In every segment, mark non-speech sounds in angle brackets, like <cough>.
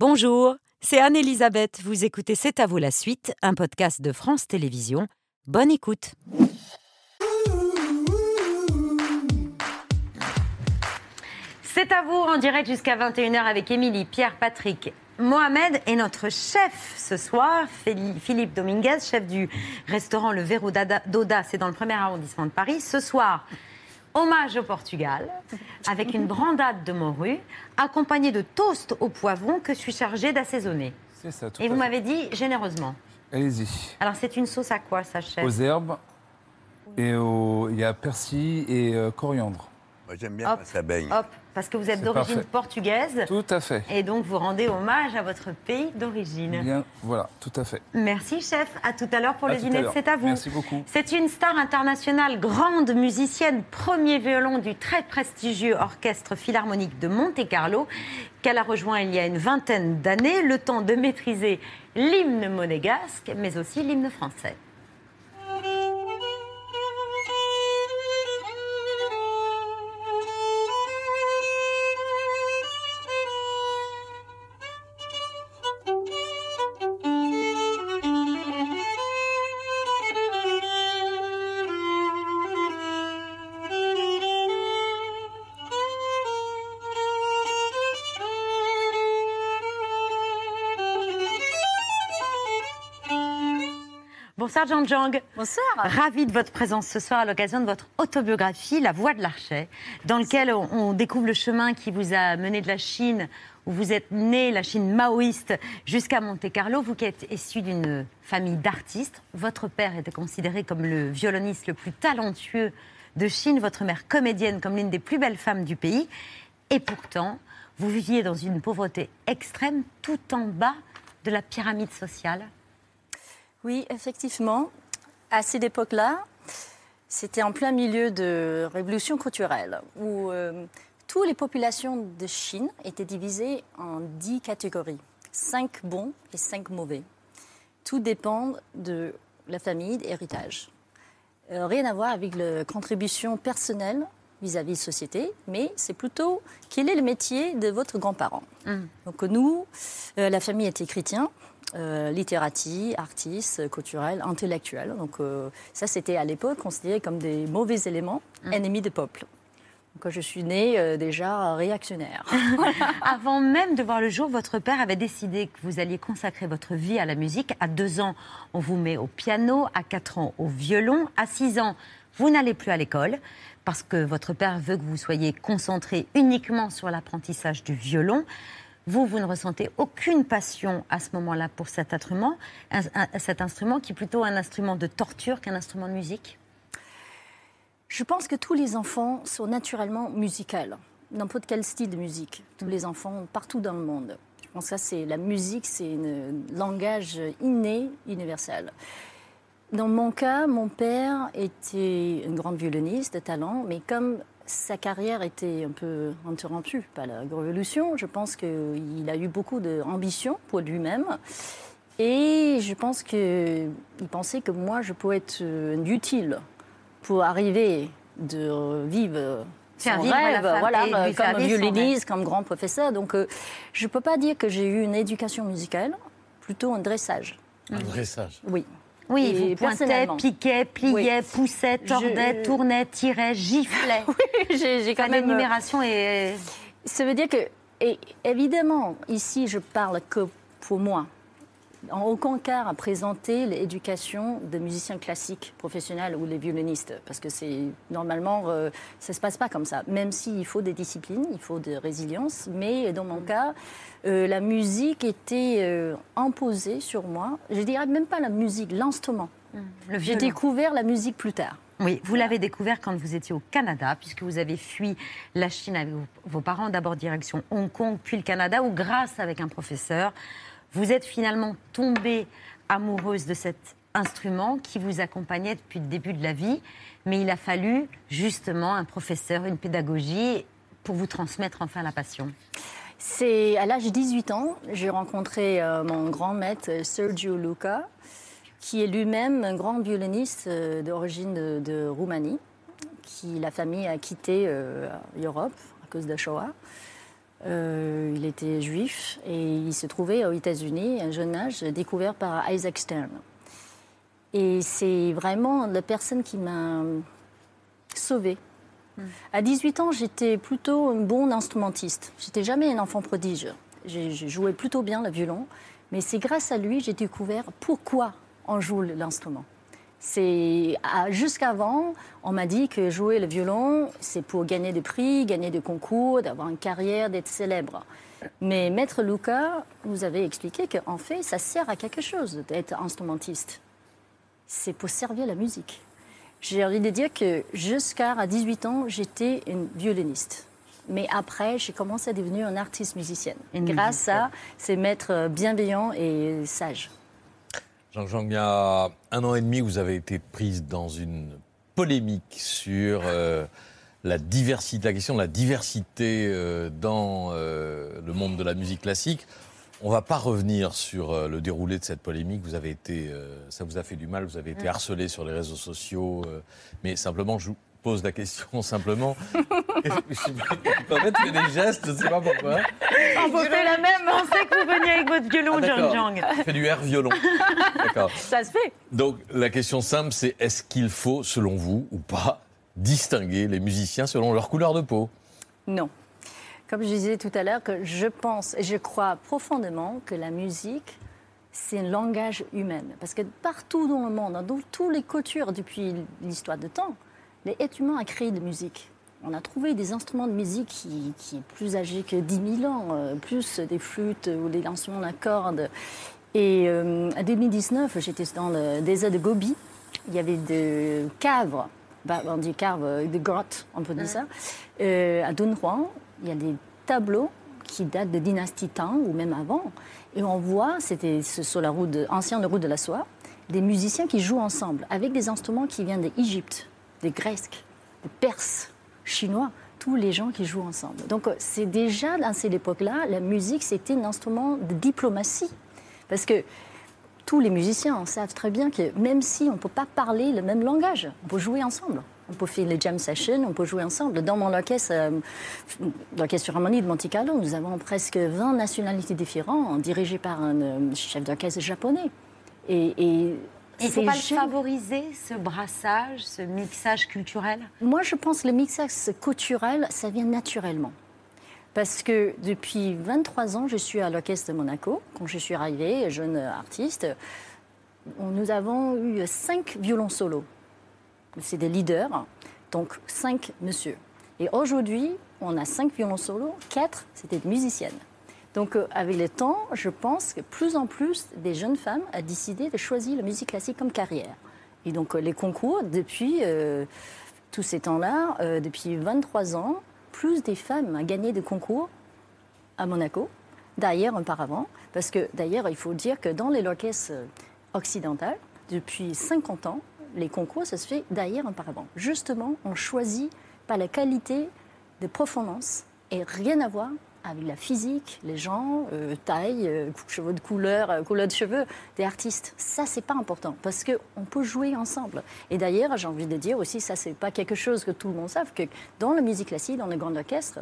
Bonjour, c'est Anne-Elisabeth. Vous écoutez C'est à vous la suite, un podcast de France Télévisions. Bonne écoute. C'est à vous en direct jusqu'à 21h avec Émilie, Pierre, Patrick, Mohamed et notre chef ce soir, Philippe Dominguez, chef du restaurant Le Verrou d'Oda, c'est dans le premier arrondissement de Paris. Ce soir, hommage au Portugal, avec une brandade de morue, accompagnée de toast au poivron que je suis chargée d'assaisonner. C'est ça, tout Et vous m'avez dit généreusement. Allez-y. Alors c'est une sauce à quoi ça, chef? Aux herbes, et au- il y a persil et euh, coriandre. Moi, j'aime bien Hop, quand ça baigne. Hop, parce que vous êtes d'origine portugaise Tout à fait. et donc vous rendez hommage à votre pays d'origine. Bien, voilà, tout à fait. Merci chef, à tout à l'heure pour À le dîner. C'est à vous. Merci beaucoup. C'est une star internationale, grande musicienne, premier violon du très prestigieux orchestre philharmonique de Monte-Carlo, qu'elle a rejoint il y a une vingtaine d'années, le temps de maîtriser l'hymne monégasque, mais aussi l'hymne français. Bonsoir Jean Jang. Bonsoir. Ravi de votre présence ce soir à l'occasion de votre autobiographie, La Voix de l'Archet, dans lequel on, on découvre le chemin qui vous a mené de la Chine, où vous êtes né, la Chine maoïste, jusqu'à Monte-Carlo. Vous qui êtes issu d'une famille d'artistes, votre père était considéré comme le violoniste le plus talentueux de Chine, votre mère comédienne comme l'une des plus belles femmes du pays. Et pourtant, vous viviez dans une pauvreté extrême, tout en bas de la pyramide sociale. Oui, effectivement, à cette époque-là, c'était en plein milieu de révolution culturelle où euh, toutes les populations de Chine étaient divisées en dix catégories, cinq bons et cinq mauvais. Tout dépend de la famille, d'héritage. Euh, rien à voir avec la contribution personnelle vis-à-vis de la société, mais c'est plutôt quel est le métier de votre grand-parent. Donc nous, euh, la famille était chrétien, euh, littératie, artiste, culturel, intellectuel. Donc euh, ça, c'était à l'époque considéré comme des mauvais éléments, ennemis des peuples. Donc quand je suis née, euh, déjà réactionnaire. <laughs> Avant même de voir le jour, votre père avait décidé que vous alliez consacrer votre vie à la musique. À deux ans, on vous met au piano. À quatre ans, au violon. À six ans, vous n'allez plus à l'école parce que votre père veut que vous soyez concentré uniquement sur l'apprentissage du violon. Vous, vous ne ressentez aucune passion à ce moment-là pour cet instrument, cet instrument qui est plutôt un instrument de torture qu'un instrument de musique? Je pense que tous les enfants sont naturellement musicaux, n'importe quel style de musique. Tous les enfants, partout dans le monde. Je pense que ça, c'est la musique, c'est un langage inné, universel. Dans mon cas, mon père était un grand violoniste de talent, mais comme sa carrière était un peu interrompue par la révolution, je pense qu'il a eu beaucoup d'ambition pour lui-même. Et je pense qu'il pensait que moi, je pouvais être utile pour arriver de vivre son vivre rêve, voilà, comme violoniste, comme grand professeur. Donc, euh, je ne peux pas dire que j'ai eu une éducation musicale, plutôt un dressage. Un dressage. Oui. Oui, Et vous pointait, piquait, pliait, poussait, Je- tordait, tournait, tirait, giflait. <laughs> j'ai j'ai quand Enfin, même. euh, L'énumération est. Ça veut dire que, et évidemment, ici, je parle que pour moi. En aucun cas à présenter l'éducation de musiciens classiques professionnels ou les violonistes, parce que c'est normalement euh, ça se passe pas comme ça. Même s'il faut des disciplines, il faut de résilience, mais dans mon cas, euh, la musique était euh, imposée sur moi. Je dirais même pas la musique, l'instrument. Le J'ai découvert la musique plus tard. Oui, vous l'avez découvert quand vous étiez au Canada, puisque vous avez fui la Chine avec vos- vos parents, d'abord direction Hong Kong, puis le Canada, où grâce avec un professeur, vous êtes finalement tombée amoureuse de cet instrument qui vous accompagnait depuis le début de la vie. Mais il a fallu justement un professeur, une pédagogie pour vous transmettre enfin la passion. C'est à l'âge de 18 ans, j'ai rencontré euh, mon grand maître euh, Sergio Luca, qui est lui-même un grand violoniste euh, d'origine de, Roumanie, qui la famille a quitté l'Europe à cause de Shoah. Euh, il était juif et il se trouvait aux États-Unis, à un jeune âge, découvert par Isaac Stern. Et c'est vraiment la personne qui m'a sauvée. À 18 ans, j'étais plutôt un bon instrumentiste. J'étais jamais un enfant prodige. J'ai joué plutôt bien le violon, mais c'est grâce à lui que j'ai découvert pourquoi on joue l'instrument. C'est jusqu'avant, on m'a dit que jouer le violon, c'est pour gagner des prix, gagner des concours, d'avoir une carrière, d'être célèbre. Mais Maître Luca vous avez expliqué qu'en fait, ça sert à quelque chose d'être instrumentiste. C'est pour servir la musique. J'ai envie de dire que jusqu'à 18 ans, j'étais une violoniste. Mais après, j'ai commencé à devenir une artiste musicienne. Une grâce à ces maîtres bienveillants et sages. Jean-Jean, il y a un an et demi, vous avez été prise dans une polémique sur euh, la diversité, la question de la diversité euh, dans euh, le monde de la musique classique. On va pas revenir sur le déroulé de cette polémique. Vous avez été, ça vous a fait du mal. Vous avez été harcelé sur les réseaux sociaux. mais simplement, je pose la question <laughs> simplement. je sais pas, fait gestes, je ne sais pas pourquoi. On peut faire la même. On sait que vous veniez avec votre violon, Ah, John. Jang. Fait du air violon. D'accord. Ça se fait. Donc la question simple, c'est est-ce qu'il faut, selon vous, ou pas, distinguer les musiciens selon leur couleur de peau? Non. Comme je disais tout à l'heure, que je pense et je crois profondément que la musique, c'est un langage humain. Parce que partout dans le monde, dans toutes les cultures depuis l'histoire de temps, les êtres humains ont créé de la musique. On a trouvé des instruments de musique qui, qui est plus âgés que 10 000 ans, euh, plus des flûtes ou des instruments à cordes. Et euh, en 2019, j'étais dans le désert de Gobi. Il y avait des caves, bah, on dit caves, des grottes, on peut dire ça. Euh, à Dunhuang, il y a des tableaux qui datent de dynastie Tang ou même avant. Et on voit, c'était sur la route de, ancienne route de la soie, des musiciens qui jouent ensemble avec des instruments qui viennent d'Égypte, des Grecs, des Perses, Chinois, tous les gens qui jouent ensemble. Donc euh, c'est déjà dans cette époque-là, la musique c'était un instrument de diplomatie. Parce que tous les musiciens savent très bien que même si on ne peut pas parler le même langage, on peut jouer ensemble. On peut faire les jam sessions, on peut jouer ensemble. Dans mon orchestre, euh, l'orchestre Philharmonie de Monte Carlo, nous avons presque 20 nationalités différentes, dirigées par un euh, chef d'orchestre japonais. Et Il ne faut pas le favoriser, ce brassage, ce mixage culturel? Moi, je pense que le mixage culturel, ça vient naturellement. Parce que depuis 23 ans, je suis à l'Orchestre de Monaco. Quand je suis arrivée, jeune artiste, nous avons eu cinq violons solos. C'est des leaders, donc cinq monsieur. Et aujourd'hui, on a cinq violons solos, quatre, c'était des musiciennes. Donc, euh, avec le temps, je pense que plus en plus des jeunes femmes ont décidé de choisir la musique classique comme carrière. Et donc, euh, les concours, depuis euh, tous ces temps-là, depuis 23 ans, plus des femmes ont gagné des concours à Monaco, d'ailleurs auparavant, parce que d'ailleurs, il faut dire que dans les orchestres occidentaux, depuis 50 ans, les concours, ça se fait d'ailleurs auparavant. Justement, on choisit par la qualité de performance et rien à voir avec la physique, les gens, euh, taille, euh, <laughs> cheveux de couleur, euh, couleur de cheveux des artistes. Ça, c'est pas important parce qu'on peut jouer ensemble. Et d'ailleurs, j'ai envie de dire aussi, ça, c'est pas quelque chose que tout le monde savent, que dans la musique classique, dans le grand orchestre,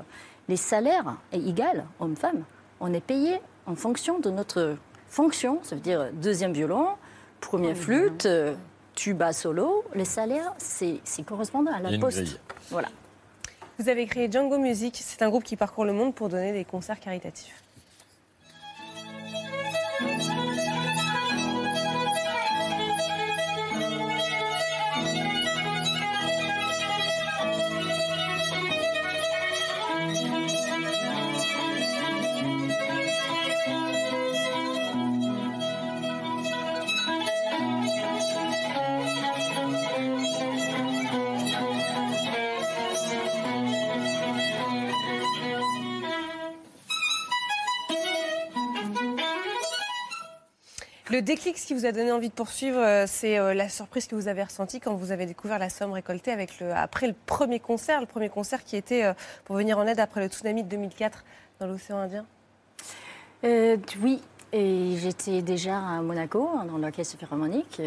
les salaires sont égaux, hommes-femmes. On est payé en fonction de notre fonction, ça veut dire deuxième violon, première flûte, euh, tuba solo. Les salaires, c'est correspondant à la poste. grille. Voilà. Vous avez créé Django Music. C'est un groupe qui parcourt le monde pour donner des concerts caritatifs. Le déclic, ce qui vous a donné envie de poursuivre, euh, c'est euh, la surprise que vous avez ressentie quand vous avez découvert la somme récoltée après le premier concert, le premier concert qui était euh, pour venir en aide après le tsunami de 2004 dans l'océan Indien. Oui, et j'étais déjà à Monaco, hein, dans l'orchestre philharmonique.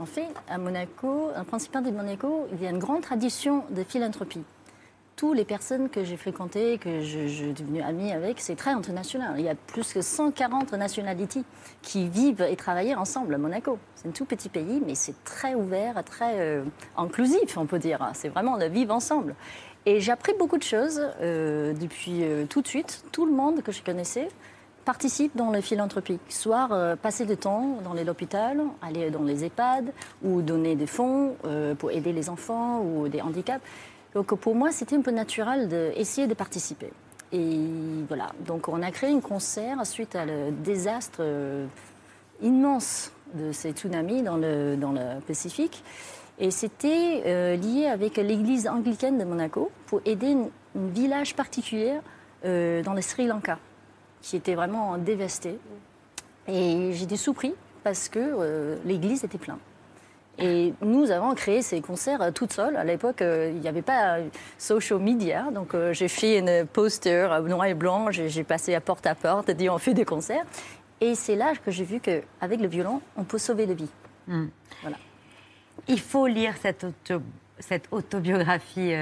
En fait, à Monaco, un principal de Monaco, il y a une grande tradition de philanthropie. Toutes les personnes que j'ai fréquentées, que je, je suis devenue amie avec, c'est très international. Il y a plus que 140 nationalités qui vivent et travaillent ensemble à Monaco. C'est un tout petit pays, mais c'est très ouvert, très euh, inclusif, on peut dire. C'est vraiment de vivre ensemble. Et j'ai appris beaucoup de choses euh, depuis euh, tout de suite. Tout le monde que je connaissais participe dans les philanthropies, soit passer du temps dans les hôpitaux, aller dans les EHPAD ou donner des fonds pour aider les enfants ou des handicaps. Donc pour moi, c'était un peu naturel d'essayer de participer. Et voilà, donc on a créé un concert suite à le désastre euh, immense de ces tsunamis dans le, dans le Pacifique. Et c'était euh, lié avec l'église anglicaine de Monaco pour aider un village particulier euh, dans le Sri Lanka, qui était vraiment dévasté. Et j'étais sous-pris parce que l'église était pleine. Et nous avons créé ces concerts euh, toutes seules. À l'époque, euh, il n'y avait pas euh, social media. Donc, euh, j'ai fait une poster noir et blanc. J'ai passé à porte à porte, dit on fait des concerts. Et c'est là que j'ai vu qu'avec le violon, on peut sauver des vies. Voilà. Il faut lire cette, auto- cette autobiographie,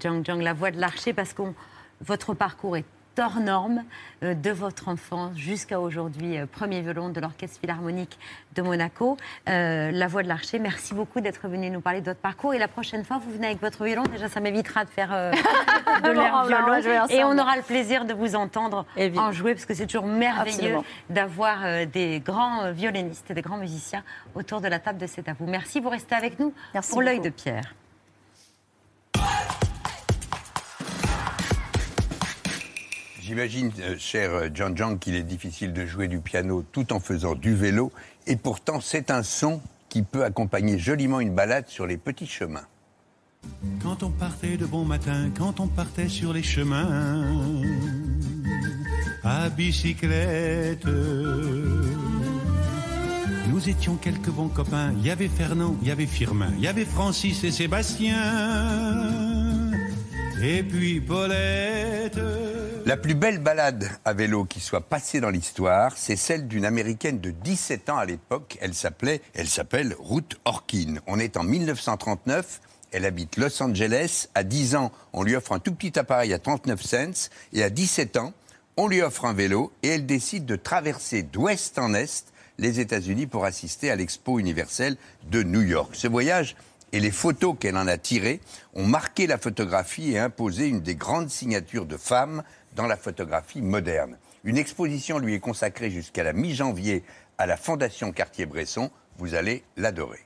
Zhang Zhang, La Voix de l'Archer, parce que votre parcours est hors norme, euh, de votre enfance jusqu'à aujourd'hui, euh, premier violon de l'Orchestre Philharmonique de Monaco. Euh, La Voix de l'Archer, merci beaucoup d'être venu nous parler de votre parcours. Et la prochaine fois, vous venez avec votre violon. Déjà, ça m'évitera de faire euh, <laughs> de l'air va jouer violon. Et on aura le plaisir de vous entendre Évidemment. en jouer, parce que c'est toujours merveilleux d'avoir euh, des grands violonistes, des grands musiciens autour de la table de C'est à vous. Merci, vous restez avec nous Merci pour l'œil de Pierre. J'imagine, euh, cher euh, John John, qu'il est difficile de jouer du piano tout en faisant du vélo. Et pourtant, c'est un son qui peut accompagner joliment une balade sur les petits chemins. Quand on partait de bon matin, quand on partait sur les chemins, à bicyclette. Nous étions quelques bons copains. Il y avait Fernand, il y avait Firmin, il y avait Francis et Sébastien. Et puis Paulette. La plus belle balade à vélo qui soit passée dans l'histoire, c'est celle d'une américaine de 17 ans à l'époque. Elle s'appelait, elle s'appelle Ruth Orkin. On est en 1939. Elle habite Los Angeles. À 10 ans, on lui offre un tout petit appareil à 39 cents. Et à 17 ans, on lui offre un vélo et elle décide de traverser d'ouest en est les États-Unis pour assister à l'Expo universelle de New York. Ce voyage et les photos qu'elle en a tirées ont marqué la photographie et imposé une des grandes signatures de femmes dans la photographie moderne. Une exposition lui est consacrée jusqu'à la mi-janvier à la Fondation Cartier-Bresson. Vous allez l'adorer.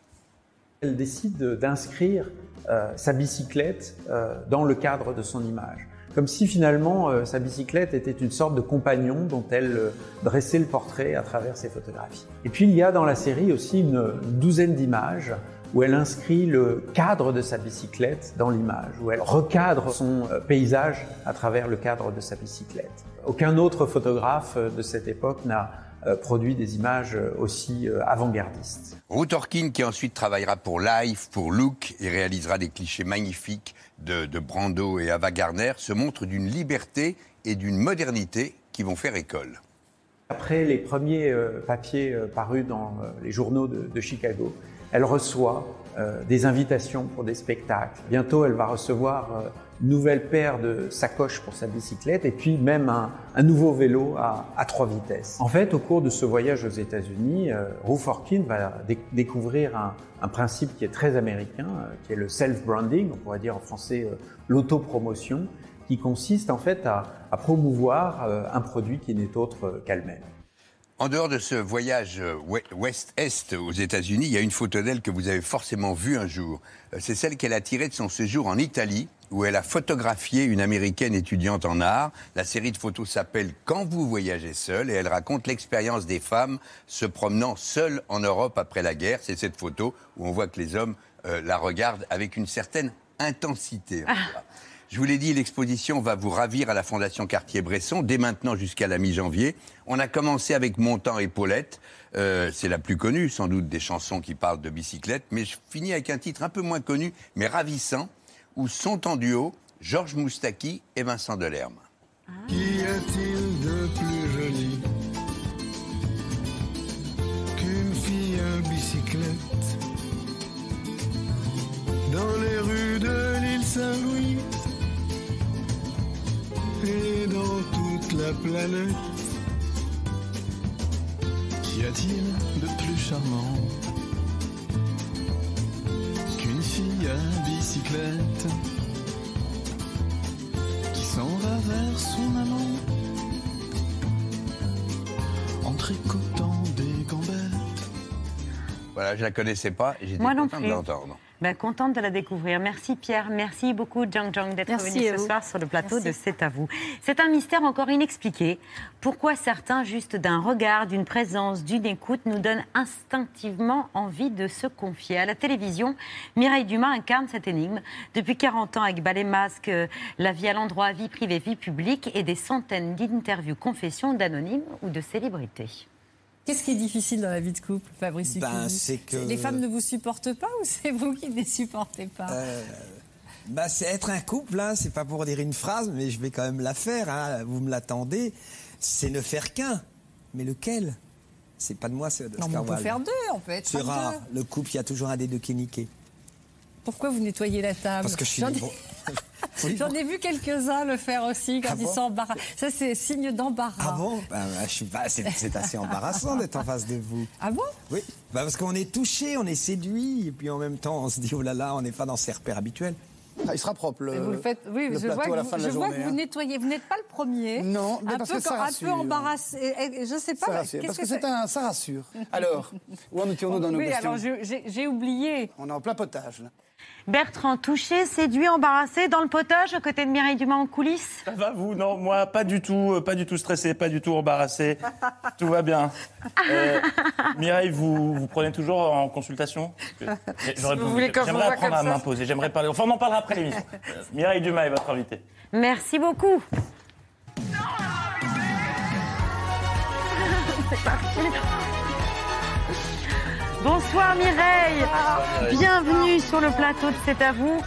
Elle décide de- d'inscrire euh, sa bicyclette euh, dans le cadre de son image. Comme si finalement euh, sa bicyclette était une sorte de compagnon dont elle dressait le portrait à travers ses photographies. Et puis il y a dans la série aussi une douzaine d'images où elle inscrit le cadre de sa bicyclette dans l'image, où elle recadre son euh, paysage à travers le cadre de sa bicyclette. Aucun autre photographe euh, de cette époque n'a euh, produit des images aussi avant-gardistes. Ruth Orkin, qui ensuite travaillera pour Life, pour Look et réalisera des clichés magnifiques de, de Brando et Ava Gardner, se montre d'une liberté et d'une modernité qui vont faire école. Après les premiers papiers parus dans les journaux de, de Chicago, elle reçoit euh, des invitations pour des spectacles. Bientôt, elle va recevoir euh, une nouvelle paire de sacoches pour sa bicyclette et puis même un, un nouveau vélo à, à trois vitesses. En fait, au cours de ce voyage aux États-Unis, euh, Ruth Orkin va dé- découvrir un, un principe qui est très américain, euh, qui est le self-branding, on pourrait dire en français euh, l'autopromotion, qui consiste en fait à, à promouvoir euh, un produit qui n'est autre qu'elle-même. En dehors de ce voyage euh, ouest- ouest-est aux États-Unis, il y a une photo d'elle que vous avez forcément vue un jour. Euh, C'est celle qu'elle a tirée de son séjour en Italie, où elle a photographié une américaine étudiante en art. La série de photos s'appelle Quand vous voyagez seul et elle raconte l'expérience des femmes se promenant seules en Europe après la guerre. C'est cette photo où on voit que les hommes euh, la regardent avec une certaine intensité. Je vous l'ai dit, l'exposition va vous ravir à la Fondation Cartier-Bresson, dès maintenant jusqu'à la mi-janvier. On a commencé avec Montant et Paulette. Euh, c'est la plus connue, sans doute, des chansons qui parlent de bicyclette. Mais je finis avec un titre un peu moins connu, mais ravissant, où sont en duo Georges Moustaki et Vincent Delerme. Qu'y a-t-il de plus joli qu'une fille à bicyclette? Dans les rues de l'île Saint-Louis planète. Qu'y a-t-il de plus charmant qu'une fille à bicyclette qui s'en va vers son amant en tricotant des gambettes? Voilà, je la connaissais pas et j'étais Moi non content de plus. l'entendre. Ben, contente de la découvrir. Merci Pierre, merci beaucoup Jang Jang d'être venu ce vous. soir sur le plateau Merci. de C'est à vous. C'est un mystère encore inexpliqué. Pourquoi certains, juste d'un regard, d'une présence, d'une écoute, nous donnent instinctivement envie de se confier? À la télévision, Mireille Dumas incarne cette énigme. Depuis 40 ans, avec Ballet Masque, euh, La vie à l'endroit, vie privée, vie publique et des centaines d'interviews, confessions d'anonymes ou de célébrités. Qu'est-ce qui est difficile dans la vie de couple, Fabrice Ben, c'est que- Les femmes ne vous supportent pas ou c'est vous qui ne les supportez pas Euh, bah, c'est être un couple, hein, c'est pas pour dire une phrase, mais je vais quand même la faire, hein, vous me l'attendez. C'est ne faire qu'un. Mais lequel? C'est pas de moi, c'est de Non, mais on peut faire deux, on peut être C'est rare. deux. Le couple, il y a toujours un des deux qui est niqué. Pourquoi vous nettoyez la table? Parce que je suis libre. <laughs> J'en ai vu quelques-uns le faire aussi quand Ah ils bon sont embarrassés. Ça, c'est signe d'embarras. Ah bon? Bah, bah, je suis pas- C'est assez embarrassant d'être en face de vous. Ah bon? Oui, bah, parce qu'on est touché, on est séduit, et puis en même temps, on se dit, oh là là, on n'est pas dans ses repères habituels. Ah, il sera propre. Le, vous le faites, oui, le je vois, que vous, je vois hein. nettoyez. Vous n'êtes pas le premier. Non, mais un parce peu, que ça un peu rassure. embarrassé. Et- et Je sais Ça pas. rassure, qu'est-ce parce que, que c'est un, ça rassure. <laughs> Alors, où en étions-nous dans nos Oui, questions? alors j'ai oublié. On est en plein potage. Là. Bertrand, touché, séduit, embarrassé dans le potage aux côtés de Mireille Dumas en coulisses Ça va vous Non, moi pas du tout, euh, pas du tout stressé, pas du tout embarrassé. <laughs> Tout va bien. Euh, Mireille, vous, vous prenez toujours en consultation vous voulez J'aimerais apprendre comme à m'imposer. J'aimerais parler. Enfin, on en parlera après l'émission. Euh, Mireille Dumas est votre invitée. Merci beaucoup. C'est parti. <laughs> Bonsoir Mireille. Bienvenue sur le plateau de C'est à vous.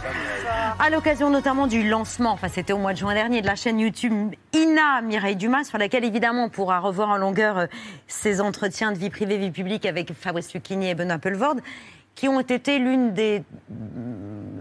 À l'occasion notamment du lancement, enfin c'était au mois de juin dernier, de la chaîne YouTube Ina Mireille Dumas, sur laquelle évidemment on pourra revoir en longueur euh, ses entretiens de vie privée, vie publique avec Fabrice Lucchini et Benoît Pelvord, qui ont été l'une des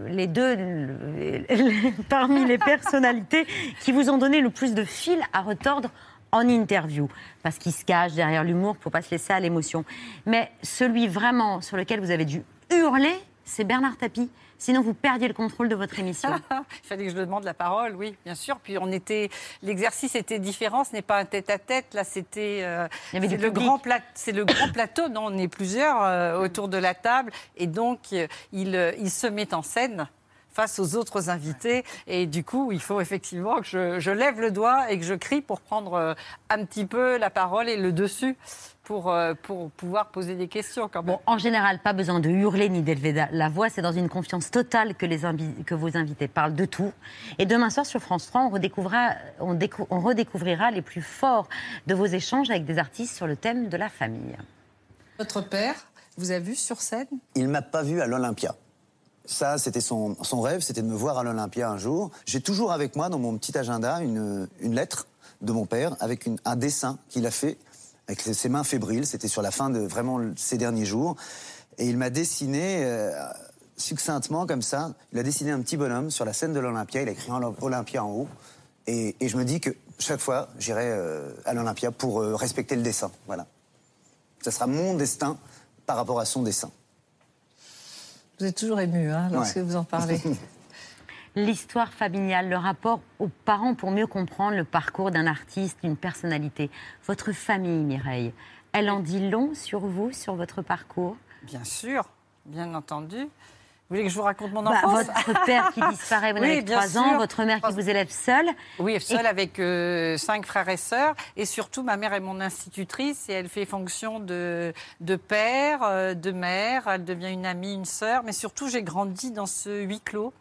les deux les- <laughs> les- parmi les personnalités qui vous ont donné le plus de fil à retordre en interview, parce qu'ils se cachent derrière l'humour pour pas se laisser à l'émotion. Mais celui vraiment sur lequel vous avez dû hurler, c'est Bernard Tapie. Sinon, vous perdiez le contrôle de votre émission. <laughs> Il fallait que je lui demande la parole, oui, bien sûr. Puis on était, l'exercice était différent. Ce n'est pas un tête-à-tête. Là, c'était, euh, le grand plat- c'est le grand plateau. Non, on est plusieurs euh, autour de la table, et donc euh, il, euh, il se met en scène face aux autres invités. Et du coup, il faut effectivement que je, je lève le doigt et que je crie pour prendre euh, un petit peu la parole et le dessus pour, euh, pour pouvoir poser des questions quand même. Bon, en général, pas besoin de hurler ni d'élever la voix. C'est dans une confiance totale que, les invi- que vos invités parlent de tout. Et demain soir, sur France 3, on redécouvrira, on décou- on redécouvrira les plus forts de vos échanges avec des artistes sur le thème de la famille. Votre père vous a vu sur scène? Il m'a pas vu à l'Olympia. Ça, c'était son, rêve, c'était de me voir à l'Olympia un jour. J'ai toujours avec moi dans mon petit agenda une, lettre de mon père avec un dessin qu'il a fait avec ses mains fébriles. C'était sur la fin de vraiment ces derniers jours. Et il m'a dessiné euh, succinctement comme ça. Il a dessiné un petit bonhomme sur la scène de l'Olympia. Il a écrit Olympia en haut. Et, et je me dis que chaque fois, j'irai euh, à l'Olympia pour euh, respecter le dessin. Voilà. Ça sera mon destin par rapport à son dessin. Vous êtes toujours ému hein, lorsque Ouais. vous en parlez. <laughs> L'histoire familiale, le rapport aux parents pour mieux comprendre le parcours d'un artiste, d'une personnalité. Votre famille, Mireille, elle en dit long sur vous, sur votre parcours? Bien sûr, bien entendu. Vous voulez que je vous raconte mon Bah, enfance Votre <laughs> père qui disparaît, vous Oui, bien 3 ans, votre mère qui vous élève seule. Oui, seule avec euh, cinq frères et sœurs. Et surtout, ma mère est mon institutrice et elle fait fonction de, de père, euh, de mère. Elle devient une amie, une sœur. Mais surtout, j'ai grandi dans ce huis clos.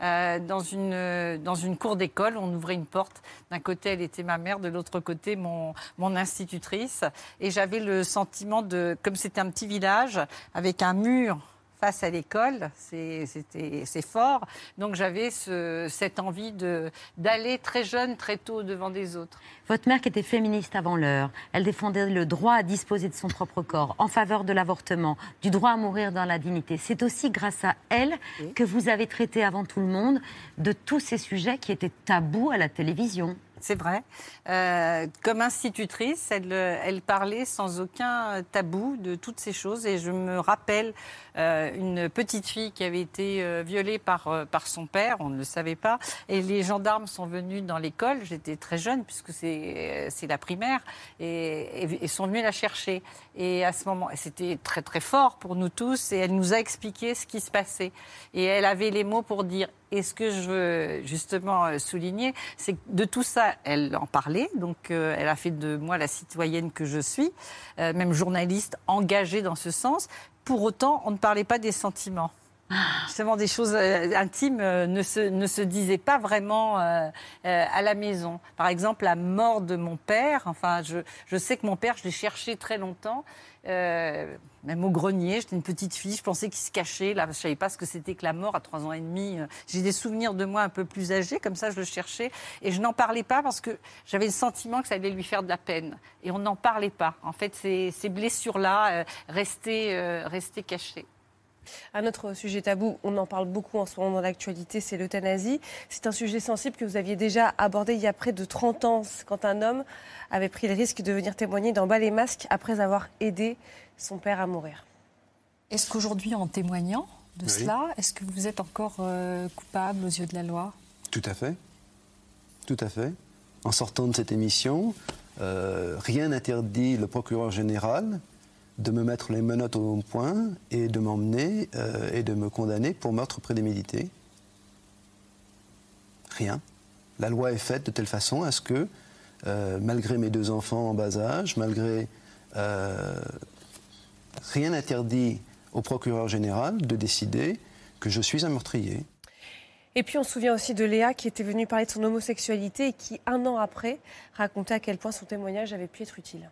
euh, dans, une, euh, dans une cour d'école, on ouvrait une porte. D'un côté, elle était ma mère, de l'autre côté, mon, mon institutrice. Et j'avais le sentiment de, comme c'était un petit village, avec un mur face à l'école, c'est fort. Donc j'avais ce- cette envie d'aller très jeune, très tôt devant des autres. Votre mère qui était féministe avant l'heure, elle défendait le droit à disposer de son propre corps, en faveur de l'avortement, du droit à mourir dans la dignité. C'est aussi grâce à elle que vous avez traité avant tout le monde de tous ces sujets qui étaient tabous à la télévision. C'est vrai. Euh, comme institutrice, elle, euh, elle parlait sans aucun tabou de toutes ces choses. Et je me rappelle euh, une petite fille qui avait été violée par, son père, on ne le savait pas. Et les gendarmes sont venus dans l'école, j'étais très jeune puisque c'est la primaire, et, et- et sont venus la chercher. Et à ce moment, c'était très très fort pour nous tous, et elle nous a expliqué ce qui se passait. Et elle avait les mots pour dire et ce que je veux justement euh, souligner, c'est que de tout ça, elle en parlait. Donc, euh, elle a fait de moi la citoyenne que je suis, euh, même journaliste engagée dans ce sens. Pour autant, on ne parlait pas des sentiments. Justement, des choses euh, intimes euh, ne, se, ne se disaient pas vraiment euh, à la maison. Par exemple, la mort de mon père. Enfin, je, je sais que mon père, je l'ai cherché très longtemps. même au grenier, j'étais une petite fille, je pensais qu'il se cachait. Là, je savais pas ce que c'était que la mort à trois ans et demi. J'ai des souvenirs de moi un peu plus âgés, comme ça, je le cherchais. Et je n'en parlais pas parce que j'avais le sentiment que ça allait lui faire de la peine. Et on n'en parlait pas. En fait, ces, ces blessures-là euh, restaient, restaient cachées. Un autre sujet tabou, on en parle beaucoup en ce moment dans l'actualité, c'est l'euthanasie. C'est un sujet sensible que vous aviez déjà abordé il y a près de 30 ans, quand un homme avait pris le risque de venir témoigner dans Bas les masques après avoir aidé son père à mourir. Est-ce qu'aujourd'hui, en témoignant de Oui. cela, est-ce que vous êtes encore euh, coupable aux yeux de la loi? Tout à fait. Tout à fait. En sortant de cette émission, euh, rien n'interdit le procureur général de me mettre les menottes au point et de m'emmener euh, et de me condamner pour meurtre prémédité. Rien. La loi est faite de telle façon à ce que, euh, malgré mes deux enfants en bas âge, malgré euh, rien n'interdit au procureur général de décider que je suis un meurtrier. Et puis on se souvient aussi de Léa qui était venue parler de son homosexualité et qui, un an après, racontait à quel point son témoignage avait pu être utile.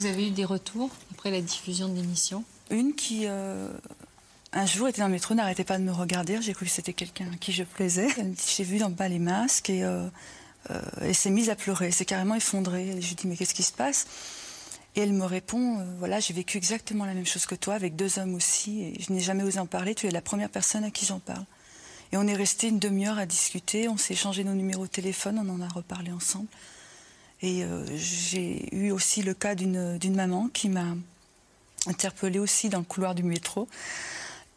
Vous avez eu des retours après la diffusion de l'émission? Une qui, euh, un jour, était dans le métro, n'arrêtait pas de me regarder. J'ai cru que c'était quelqu'un à qui je plaisais. J'ai vu dans le bas les masques et euh, euh, s'est mise à pleurer. S'est carrément effondrée. Je lui dis Mais qu'est-ce qui se passe? Et elle me répond Voilà, j'ai vécu exactement la même chose que toi, avec deux hommes aussi. Je n'ai jamais osé en parler. Tu es la première personne à qui j'en parle. Et on est resté une demi-heure à discuter. On s'est échangé nos numéros de téléphone. On en a reparlé ensemble. Et euh, j'ai eu aussi le cas d'une maman qui m'a interpellée aussi dans le couloir du métro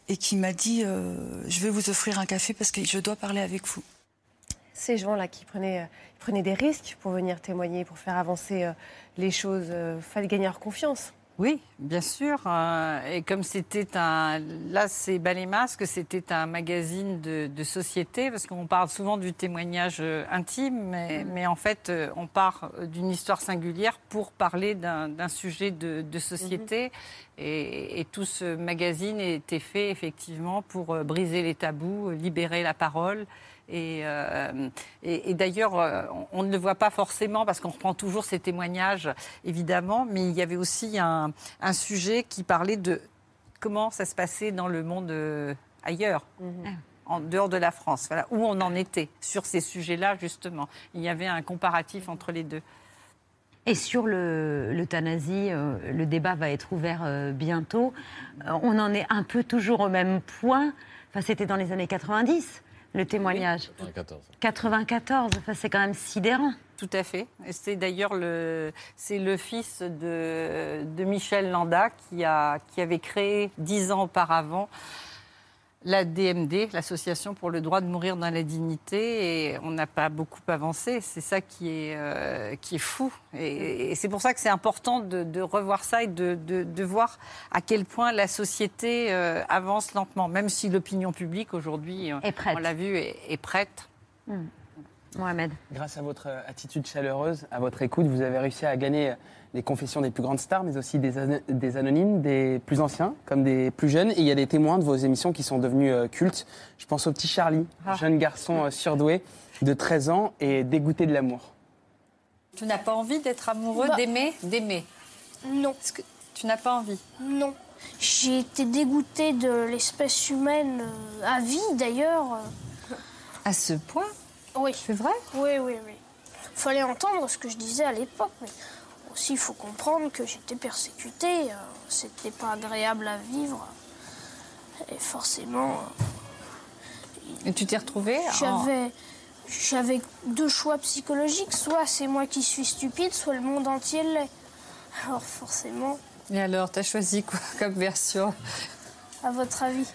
et qui m'a dit euh, Je vais vous offrir un café parce que je dois parler avec vous. Ces gens-là qui prenaient, euh, prenaient des risques pour venir témoigner, pour faire avancer les choses, fallait gagner leur confiance. Oui, bien sûr. euh, et comme c'était un. Là, c'est Ballet Masque, c'était un magazine de, de société, parce qu'on parle souvent du témoignage euh, intime, mais, mais en fait, euh, on part d'une histoire singulière pour parler d'un sujet de, de société. Et, et tout ce magazine était fait effectivement pour briser les tabous, libérer la parole. Et, euh, et- et d'ailleurs, euh, on, on ne le voit pas forcément parce qu'on reprend toujours ces témoignages, évidemment, mais il y avait aussi un, un sujet qui parlait de comment ça se passait dans le monde euh, ailleurs. En dehors de la France, voilà, où on en était sur ces sujets-là, justement. Il y avait un comparatif entre les deux. Et sur le- l'euthanasie, euh, le débat va être ouvert euh, bientôt. Euh, on en est un peu toujours au même point. Enfin, c'était dans les années 90, le témoignage. 94. 94, enfin, c'est quand même sidérant. Tout à fait. Et c'est d'ailleurs le, c'est le fils de, de Michel Landa qui, a, qui avait créé dix ans auparavant la DMD, l'Association pour le droit de mourir dans la dignité, et on n'a pas beaucoup avancé. C'est ça qui est, euh, qui est fou. Et, et c'est pour ça que c'est important de, de revoir ça et de, de- de voir à quel point la société euh, avance lentement, même si l'opinion publique aujourd'hui, euh, on l'a vu, est, est prête. Mohamed. Grâce à votre attitude chaleureuse, à votre écoute, vous avez réussi à gagner euh, les confessions des plus grandes stars, mais aussi des, an- des anonymes, des plus anciens, comme des plus jeunes. Et il y a des témoins de vos émissions qui sont devenus euh, cultes. Je pense au petit Charlie, Ah. jeune garçon euh, surdoué de 13 ans et dégoûté de l'amour. Tu n'as pas envie d'être amoureux, Bah. d'aimer, d'aimer? Non. que tu n'as pas envie? Non. J'ai été dégoûtée de l'espèce humaine euh, à vie d'ailleurs. À ce point? Oui. C'est vrai? Oui, oui, oui. Fallait entendre ce que je disais à l'époque, mais aussi il faut comprendre que j'étais persécutée. euh, C'était pas agréable à vivre. Et forcément, Et tu t'es retrouvée en- j'avais j'avais deux choix psychologiques. Soit c'est moi qui suis stupide, soit le monde entier l'est. Alors forcément, Et alors, t'as choisi quoi comme version? à votre avis?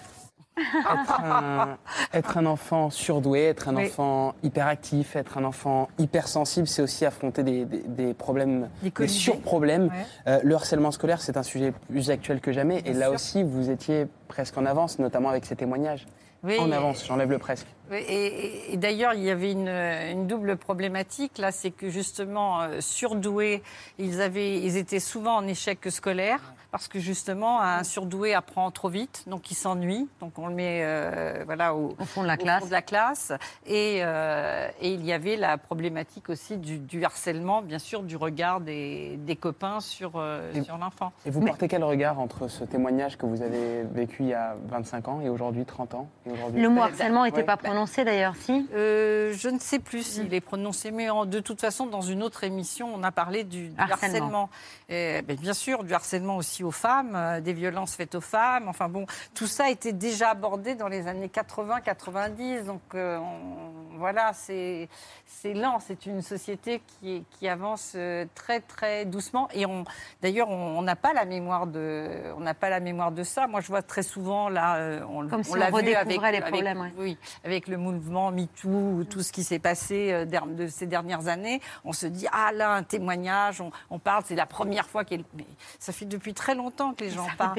Être un, être un enfant surdoué, être un Oui. enfant hyperactif, être un enfant hypersensible, c'est aussi affronter des, des- des problèmes, Des surproblèmes. Ouais. Euh, le harcèlement scolaire, c'est un sujet plus actuel que jamais. et là sûr. aussi, vous étiez presque en avance, notamment avec ces témoignages. Oui, en avance, j'enlève le presque. Et, et- et d'ailleurs, il y avait une, une double problématique là, c'est que justement euh, surdoués, ils avaient, ils étaient souvent en échec scolaire parce que justement un surdoué apprend trop vite, donc il s'ennuie, donc on le met euh, voilà au, Au fond de la classe. de la classe. Et, euh, et il y avait la problématique aussi du, du harcèlement, bien sûr, du regard des, des copains sur, euh, l'enfant. Et vous portez quel regard entre ce témoignage que vous avez vécu il y a 25 ans et aujourd'hui 30 ans et aujourd'hui Le mot Bah, harcèlement n'était ouais. pas prononcé d'ailleurs, si? Euh, je ne sais plus s'il est prononcé, mais en- de toute façon, dans une autre émission, on a parlé du, du Harcèlement. harcèlement. Et, ben, bien sûr, du harcèlement aussi aux femmes, euh, des violences faites aux femmes. Enfin bon, tout ça était déjà abordé dans les années 80-90. Donc euh, on- voilà, c'est c'est lent. C'est une société qui, qui avance très très doucement. Et on, d'ailleurs, on n'a pas la mémoire de, on n'a pas la mémoire de ça. Moi, je vois très souvent là, on, Comme si on l'a vu avec, les avec- problèmes, ouais. oui, avec le mouvement MeToo, tout ce qui s'est passé euh, de ces dernières années, on se dit ah là un témoignage, on, on parle, c'est la première fois qu'elle. Mais ça fait depuis très longtemps que les gens ça parlent.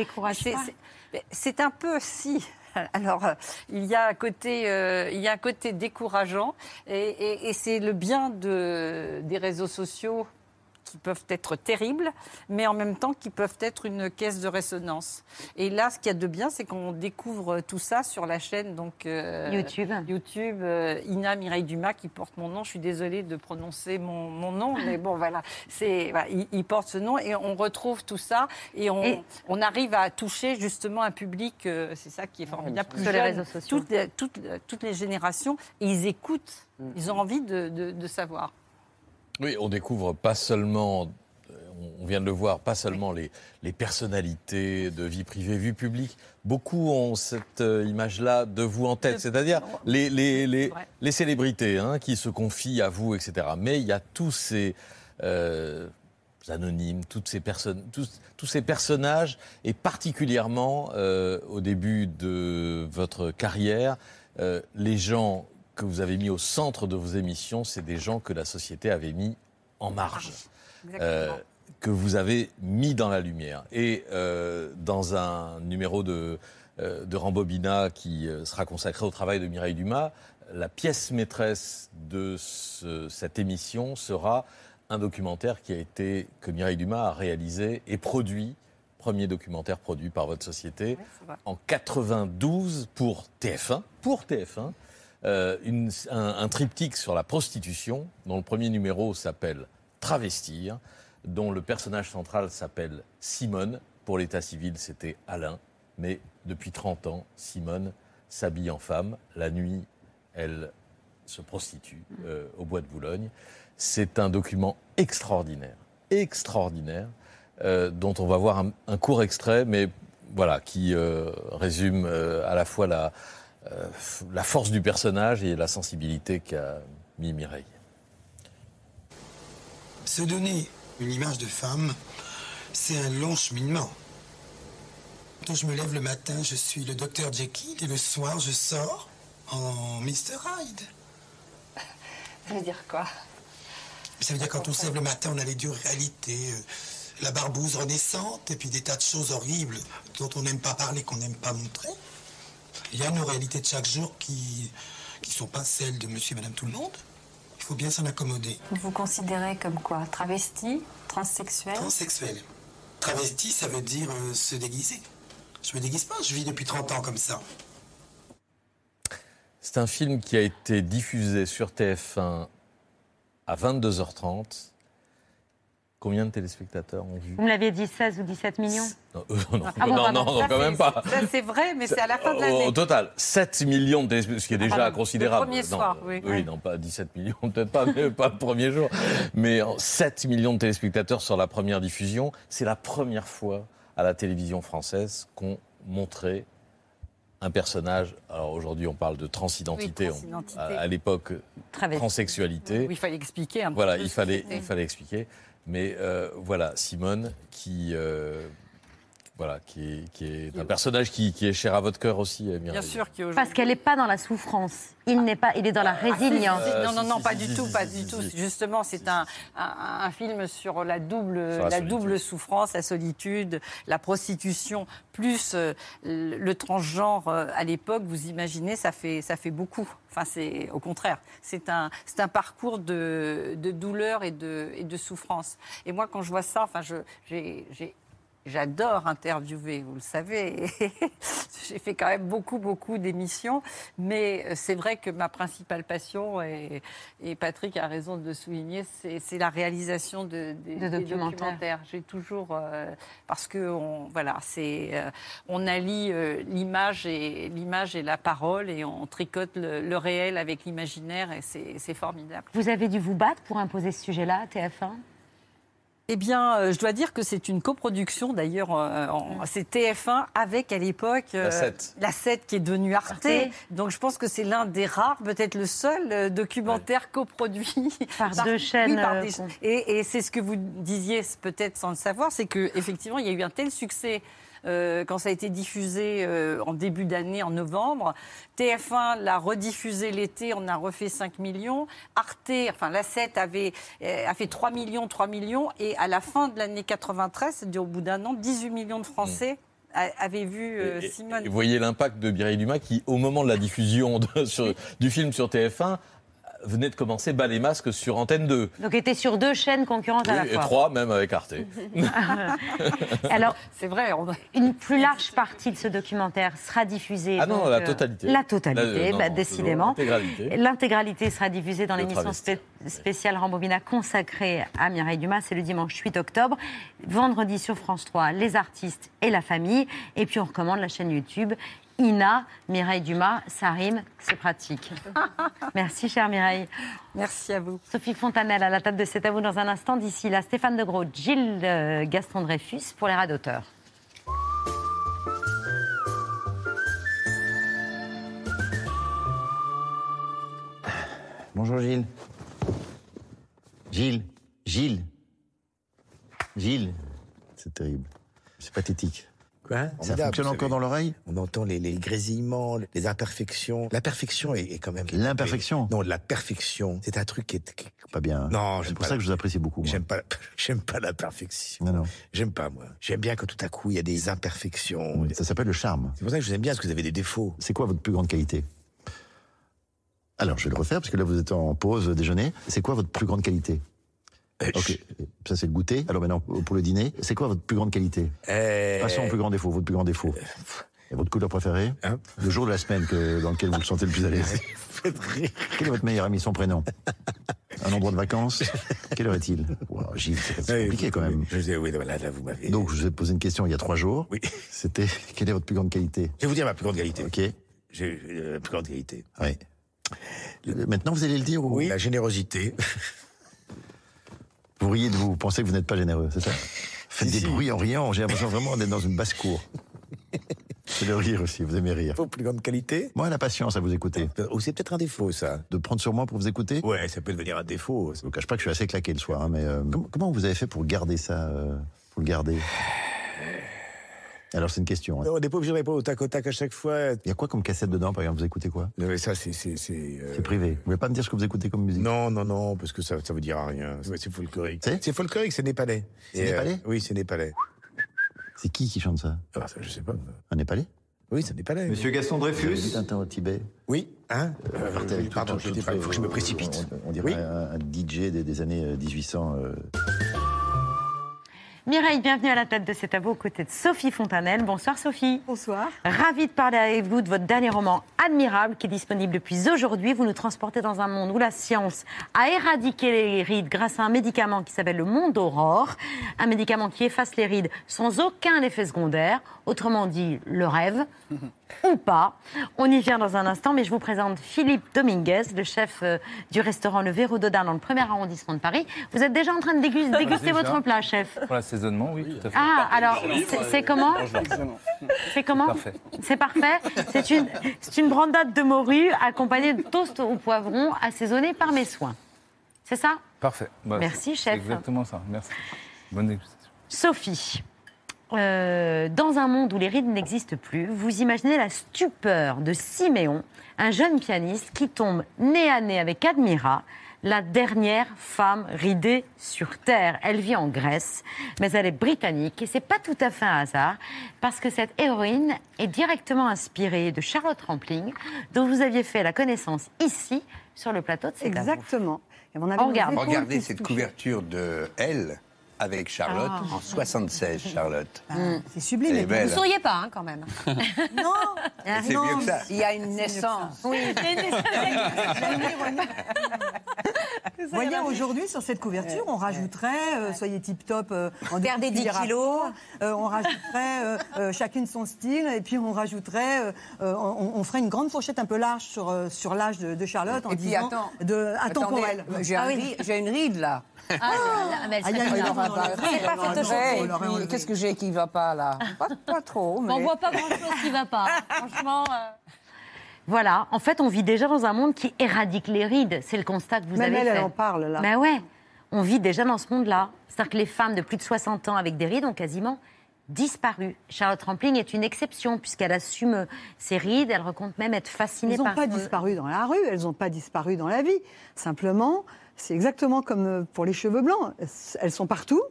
C'est- un peu si. <laughs> Alors, euh, il y a un côté, euh, il y a un côté décourageant, et, et- et c'est le bien de, des réseaux sociaux qui peuvent être terribles, mais en même temps qui peuvent être une caisse de résonance. Et là, ce qu'il y a de bien, c'est qu'on découvre tout ça sur la chaîne donc euh, YouTube. YouTube, euh, Ina Mireille Dumas qui porte mon nom. Je suis désolée de prononcer mon, mon nom, <laughs> mais bon voilà, c'est voilà, il, il porte ce nom et on retrouve tout ça et on, Et- on arrive à toucher justement un public. euh, c'est ça qui est formidable. Sur plus les jeune, réseaux sociaux. Toutes, les- toutes, toutes les générations et ils écoutent. Ils ont envie de, de- de savoir. Oui, on découvre pas seulement, euh, on vient de le voir, pas seulement les, les personnalités de vie privée, vie publique. Beaucoup ont cette euh, image-là de vous en tête, c'est-à-dire les, célébrités hein, qui se confient à vous, etc. Mais il y a tous ces euh, anonymes, toutes ces personnes, tous, tous ces personnages, et particulièrement euh, au début de votre carrière, euh, les gens que vous avez mis au centre de vos émissions, c'est des gens que la société avait mis en marge, euh, que vous avez mis dans la lumière. Et euh, dans un numéro de, euh, de Rambobina qui sera consacré au travail de Mireille Dumas, la pièce maîtresse de ce- cette émission sera un documentaire qui a été, que Mireille Dumas a réalisé et produit, premier documentaire produit par votre société, en 92 pour TF1, pour TF1, euh, un, triptyque sur la prostitution, dont le premier numéro s'appelle Travestir, dont le personnage central s'appelle Simone. Pour l'état civil, c'était Alain. Mais depuis 30 ans, Simone s'habille en femme. La nuit, elle se prostitue euh, au bois de Boulogne. C'est un document extraordinaire, extraordinaire, euh, dont on va voir un, court extrait, mais voilà, qui résume à la fois la, euh, la force du personnage et la sensibilité qu'a mis Mireille. Se donner une image de femme, c'est un long cheminement. Quand je me lève le matin, je suis le docteur Jekyll et le soir, je sors en Mr. Hyde. Ça veut dire quoi? Ça veut dire quand on se lève le matin, on a les dures réalités, euh, la barbouze renaissante et puis des tas de choses horribles dont on n'aime pas parler, qu'on n'aime pas montrer. Il y a nos réalités de chaque jour qui qui sont pas celles de monsieur et madame tout le monde. Il faut bien s'en accommoder. Vous vous considérez comme quoi? Travesti? Transsexuel? Transsexuel. Travesti, ça veut dire euh, se déguiser. Je me déguise pas, je vis depuis 30 ans comme ça. C'est un film qui a été diffusé sur TF1 à 22h30. Combien de téléspectateurs ont vu Vous me l'aviez dit 16 ou 17 millions Non, euh, non, Ah bon, non, non, Ça, quand même pas. Ça, c'est vrai, mais c'est à la fin de Au, l'année. au total, 7 millions de téléspectateurs, ce qui est déjà pardon, considérable. le premier Non, soir, euh, oui. non, pas 17 millions, <laughs> peut-être pas, mais pas le premier jour. Mais euh, 7 millions de téléspectateurs sur la première diffusion. C'est la première fois à la télévision française qu'on montrait un personnage. Alors aujourd'hui, on parle de transidentité. Oui, transidentité. On- à, à l'époque, transsexualité. Oui, il fallait expliquer un peu Voilà, il fallait, il fallait expliquer. Mais euh, voilà, Simone, qui, euh, voilà, qui est, qui est un personnage qui, qui est cher à votre cœur aussi, Mireille. Bien sûr qui Parce qu'elle n'est pas dans la souffrance. Il n'est pas, il est dans la résilience. non, non, non, si, pas si, du si, tout, si, pas si, du si, tout. si. Justement, c'est un, un, un film sur la double, Sur la double souffrance, la solitude, la prostitution, plus euh, le, le transgenre euh, à l'époque. Vous imaginez, ça fait, ça fait beaucoup. Enfin, c'est au contraire. C'est un, c'est un parcours de, de douleur et de, et de souffrance. Et moi, quand je vois ça, enfin, je, j'ai, j'ai- J'adore interviewer, vous le savez. <laughs> J'ai fait quand même beaucoup, beaucoup d'émissions. Mais euh, c'est vrai que ma principale passion, et, et Patrick a raison de le souligner, c'est la réalisation de, De des documentaires. J'ai toujours. euh, parce que, on, voilà, c'est. euh, on allie euh, l'image et, l'image et la parole et on tricote le, le réel avec l'imaginaire et c'est formidable. Vous avez dû vous battre pour imposer ce sujet-là à TF1 Eh bien, euh, je dois dire que c'est une coproduction, d'ailleurs, euh, en- c'est TF1 avec, à l'époque, euh, La 7. la 7 qui est devenue Arte. Arte. Donc, je pense que c'est l'un des rares, peut-être le seul, euh, documentaire coproduit <laughs> Par deux chaînes, oui, par des- con- Et, et c'est ce que vous disiez, peut-être sans le savoir, c'est qu'effectivement, il y a eu un tel succès. Euh, quand ça a été diffusé euh, en début d'année, en novembre. TF1 l'a rediffusé l'été, on a refait 5 millions. Arte, enfin la 7 avait, euh, a fait 3 millions, 3 millions. Et à la fin de l'année 93, c'est-à-dire au bout d'un an, 18 millions de Français a- avaient vu euh, Et- et- Simone. Et vous voyez l'impact de Mireille Dumas qui, au moment de la diffusion de- sur- du film sur TF1, venait de commencer Bas les masques sur Antenne 2. Donc, était sur deux chaînes concurrentes à la Oui, et fois. trois, même avec Arte. <laughs> Alors, c'est vrai. on- Une plus large partie de ce documentaire sera diffusée. Ah non, donc, la euh, totalité. La totalité, La- non, bah, non, décidément. l'intégralité. L'intégralité sera diffusée dans l'émission spé- spéciale Rambobina consacrée à Mireille Dumas. C'est le dimanche 8 octobre. Vendredi sur France 3, les artistes et la famille. Et puis on recommande la chaîne YouTube. Ina, Mireille Dumas, ça rime, c'est pratique. <laughs> Merci, chère Mireille. Merci à vous. Sophie Fontanelle à la table de C'est à vous dans un instant. D'ici là, Stéphane De Gros, Gilles euh, Gaston Dreyfus pour les rats d'auteur. Bonjour Gilles. Gilles, Gilles, Gilles. C'est terrible. C'est pathétique. Quoi Ça fonctionne encore dans l'oreille On entend les, les grésillements, les imperfections. La perfection est, est quand même. L'imperfection Non, la perfection. C'est un truc qui est. qui- Pas bien. Non, c'est pour ça la- que je vous apprécie beaucoup. J'aime pas, <laughs> j'aime pas la perfection. Non, non. J'aime pas, moi. J'aime bien que tout à coup, il y a des imperfections. Ça s'appelle le charme. C'est pour ça que je vous aime bien, parce que vous avez des défauts. C'est quoi votre plus grande qualité? Alors, je vais le refaire, parce que là, vous êtes en pause déjeuner. C'est quoi votre plus grande qualité? Ok, ça c'est le goûter. Alors maintenant, pour le dîner, c'est quoi votre plus grande qualité Euh, Passons au plus grand défaut, votre plus grand défaut. Et votre couleur préférée Hein Le jour de la semaine que, dans lequel vous le sentez le plus à l'aise <laughs> Quel est votre meilleur ami, son prénom Un endroit de vacances Quelle heure est-il Wow, Gilles, c'est compliqué quand même. Je oui, là, vous m'avez. Donc, je vous ai posé une question il y a trois jours. Oui. C'était quelle est votre plus grande qualité Je vais vous dire ma plus grande qualité. Ok. J'ai euh, la plus grande qualité. Oui. Euh, Maintenant, vous allez le dire ou Oui, la générosité. <laughs> Vous riez de vous, vous pensez que vous n'êtes pas généreux, c'est ça Faites des bruits en riant, j'ai l'impression vraiment d'être dans une basse-cour. <laughs> C'est le rire aussi, vous aimez rire. Vos plus grande qualité Moi, la patience à vous écouter. Ou c'est peut-être un défaut, ça. De prendre sur moi pour vous écouter Ouais, ça peut devenir un défaut. Je vous cache pas que je suis assez claqué le soir, hein, mais euh, comment, comment vous avez fait pour garder ça euh, Pour le garder? Alors, c'est une question. hein. On n'est pas obligé de répondre au tac au tac à chaque fois. Il y a quoi comme cassette dedans, par exemple? Vous écoutez quoi? Non, mais ça, c'est. C'est c'est, euh, privé. Vous voulez pas me dire ce que vous écoutez comme musique? Non, non, non, parce que ça, ça vous dira rien. C'est folklorique. C'est? Folklorique, c'est népalais. C'est euh, népalais? Oui, c'est népalais. C'est qui qui chante ça? Ah, ça, je sais pas. Un Népalais? Oui, c'est népalais. Monsieur Gaston Dreyfus? Tintin au Tibet? Oui, hein? Euh, Euh, avec oui, tout- Pardon, tout- je tout- dis pas, il faut que je me précipite. On, on dirait Oui. un, un DJ des, des années euh, 1800. euh. Mireille, bienvenue à la tête de cet tableau aux côtés de Sophie Fontanelle. Bonsoir Sophie. Bonsoir. Ravie de parler avec vous de votre dernier roman Admirable qui est disponible depuis aujourd'hui. Vous nous transportez dans un monde où la science a éradiqué les rides grâce à un médicament qui s'appelle le Monde Aurore. Un médicament qui efface les rides sans aucun effet secondaire. Autrement dit, le rêve. <laughs> ou pas. On y vient dans un instant, mais je vous présente Philippe Dominguez, le chef euh, du restaurant Le Verrou d'Audin dans le premier arrondissement de Paris. Vous êtes déjà en train de dégus- déguster déjà. votre plat, chef c'est L'assaisonnement, oui, tout à fait. Ah, alors, c'est- c'est comment C'est comment Parfait. C'est parfait. C'est une, brandade de morue accompagnée de toast au poivron assaisonné par mes soins. C'est ça? Parfait. Bah, Merci, chef. C'est exactement ça. Merci. Bonne dégustation. Sophie, euh, dans un monde où les rides n'existent plus, vous imaginez la stupeur de Siméon, un jeune pianiste qui tombe nez à nez avec Admira, la dernière femme ridée sur Terre. Elle vit en Grèce, mais elle est britannique et c'est pas tout à fait un hasard parce que cette héroïne est directement inspirée de Charlotte Rampling, dont vous aviez fait la connaissance ici sur le plateau de C'est. Exactement. Et on avait Regardez cette couverture de Elle avec Charlotte Ah. en 76, Charlotte. C'est sublime. Elle. Vous souriez pas, hein, quand même. <laughs> Non, C'est mieux que ça. Il y a une naissance. Oui, Vous <laughs> voyez, aujourd'hui, sur cette couverture, on rajouterait euh, Soyez tip-top euh, en Perdez 10 cuillères à kilos. Euh, on rajouterait euh, euh, chacune son style. Et puis, on rajouterait. euh, on, on ferait une grande fourchette un peu large sur, sur l'âge de, de Charlotte en Et puis disant. attends, de, attendez, intemporel. J'ai un ri- j'ai une ride là. Ah, mais elle Ah, il y a serait une bien. larme dans le C'est pas. Qu'est-ce que j'ai qui va pas là pas, pas trop. Mais... On voit pas grand-chose qui va pas. <laughs> Franchement. euh, Voilà, en fait, on vit déjà dans un monde qui éradique les rides. C'est le constat que vous Même avez elle, fait. elle en parle, là. Mais ouais, on vit déjà dans ce monde-là. C'est-à-dire que les femmes de plus de 60 ans avec des rides ont quasiment disparu. Charlotte Rampling est une exception puisqu'elle assume ses rides. Elle raconte même être fascinée Elles n'ont par pas son- disparu dans la rue, elles n'ont pas disparu dans la vie. Simplement, c'est exactement comme euh, pour les cheveux blancs. Elles sont partout,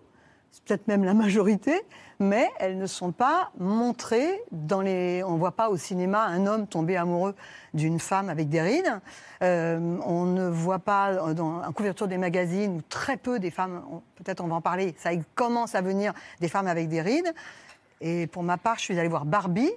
peut-être même la majorité, mais elles ne sont pas montrées dans les. On ne voit pas au cinéma un homme tomber amoureux d'une femme avec des rides. Euh, on ne voit pas dans la couverture des magazines, ou très peu des femmes, peut-être on va en parler, ça commence à venir des femmes avec des rides. Et pour ma part, je suis allée voir Barbie.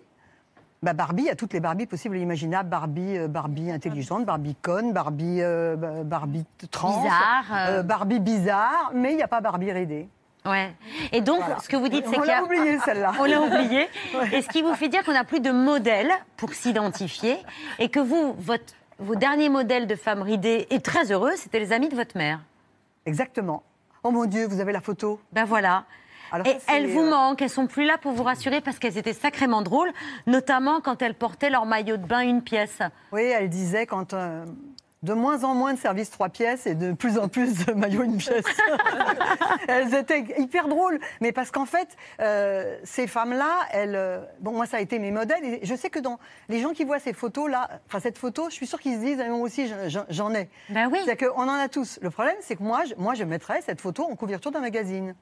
Bah Barbie, il y a toutes les Barbies possibles et imaginables. Barbie, euh, Barbie intelligente, Barbie conne, Barbie, euh, Barbie trans, Bizarre, euh. Barbie bizarre, mais il n'y a pas Barbie ridée. Ouais. Et donc, Voilà. ce que vous dites, c'est On qu'il y a... l'a oublié, celle-là. <laughs> On l'a oublié. <laughs> Ouais. Et ce qui vous fait dire qu'on n'a plus de modèle pour s'identifier et que vous, votre, vos derniers modèles de femmes ridées et très heureuses, c'était les amis de votre mère. Exactement. Oh mon Dieu, vous avez la photo. Ben voilà. Alors et ça, elles vous euh, manquent, elles sont plus là pour vous rassurer parce qu'elles étaient sacrément drôles, notamment quand elles portaient leur maillot de bain une pièce. Oui, elle disait quand euh, de moins en moins de services trois pièces et de plus en plus de maillots une pièce. <laughs> elles étaient hyper drôles, mais parce qu'en fait, euh, ces femmes-là, elles, bon, moi ça a été mes modèles. Et je sais que dans les gens qui voient ces photos-là, enfin cette photo, je suis sûre qu'ils se disent, ah, moi aussi j'en- ai. Ben oui. C'est qu'on en a tous. Le problème, c'est que moi, je, moi, je mettrais cette photo en couverture d'un magazine.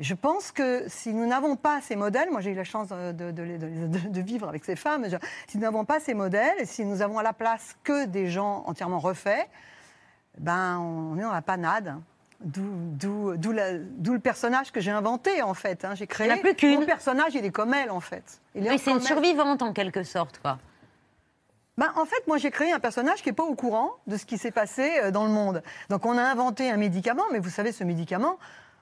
Je pense que si nous n'avons pas ces modèles, moi j'ai eu la chance de, de- de- de- de vivre avec ces femmes, je- si nous n'avons pas ces modèles, et si nous avons à la place que des gens entièrement refaits, ben on est dans la panade. D'où le personnage que j'ai inventé en fait. hein. J'ai créé. Il n'y en a plus qu'une. Mon personnage, il est comme elle en fait. Il est Oui, c'est une survivante en quelque sorte, quoi. Ben, en fait, moi, j'ai créé un personnage qui n'est pas au courant de ce qui s'est passé euh, dans le monde. Donc, on a inventé un médicament, mais vous savez, ce médicament,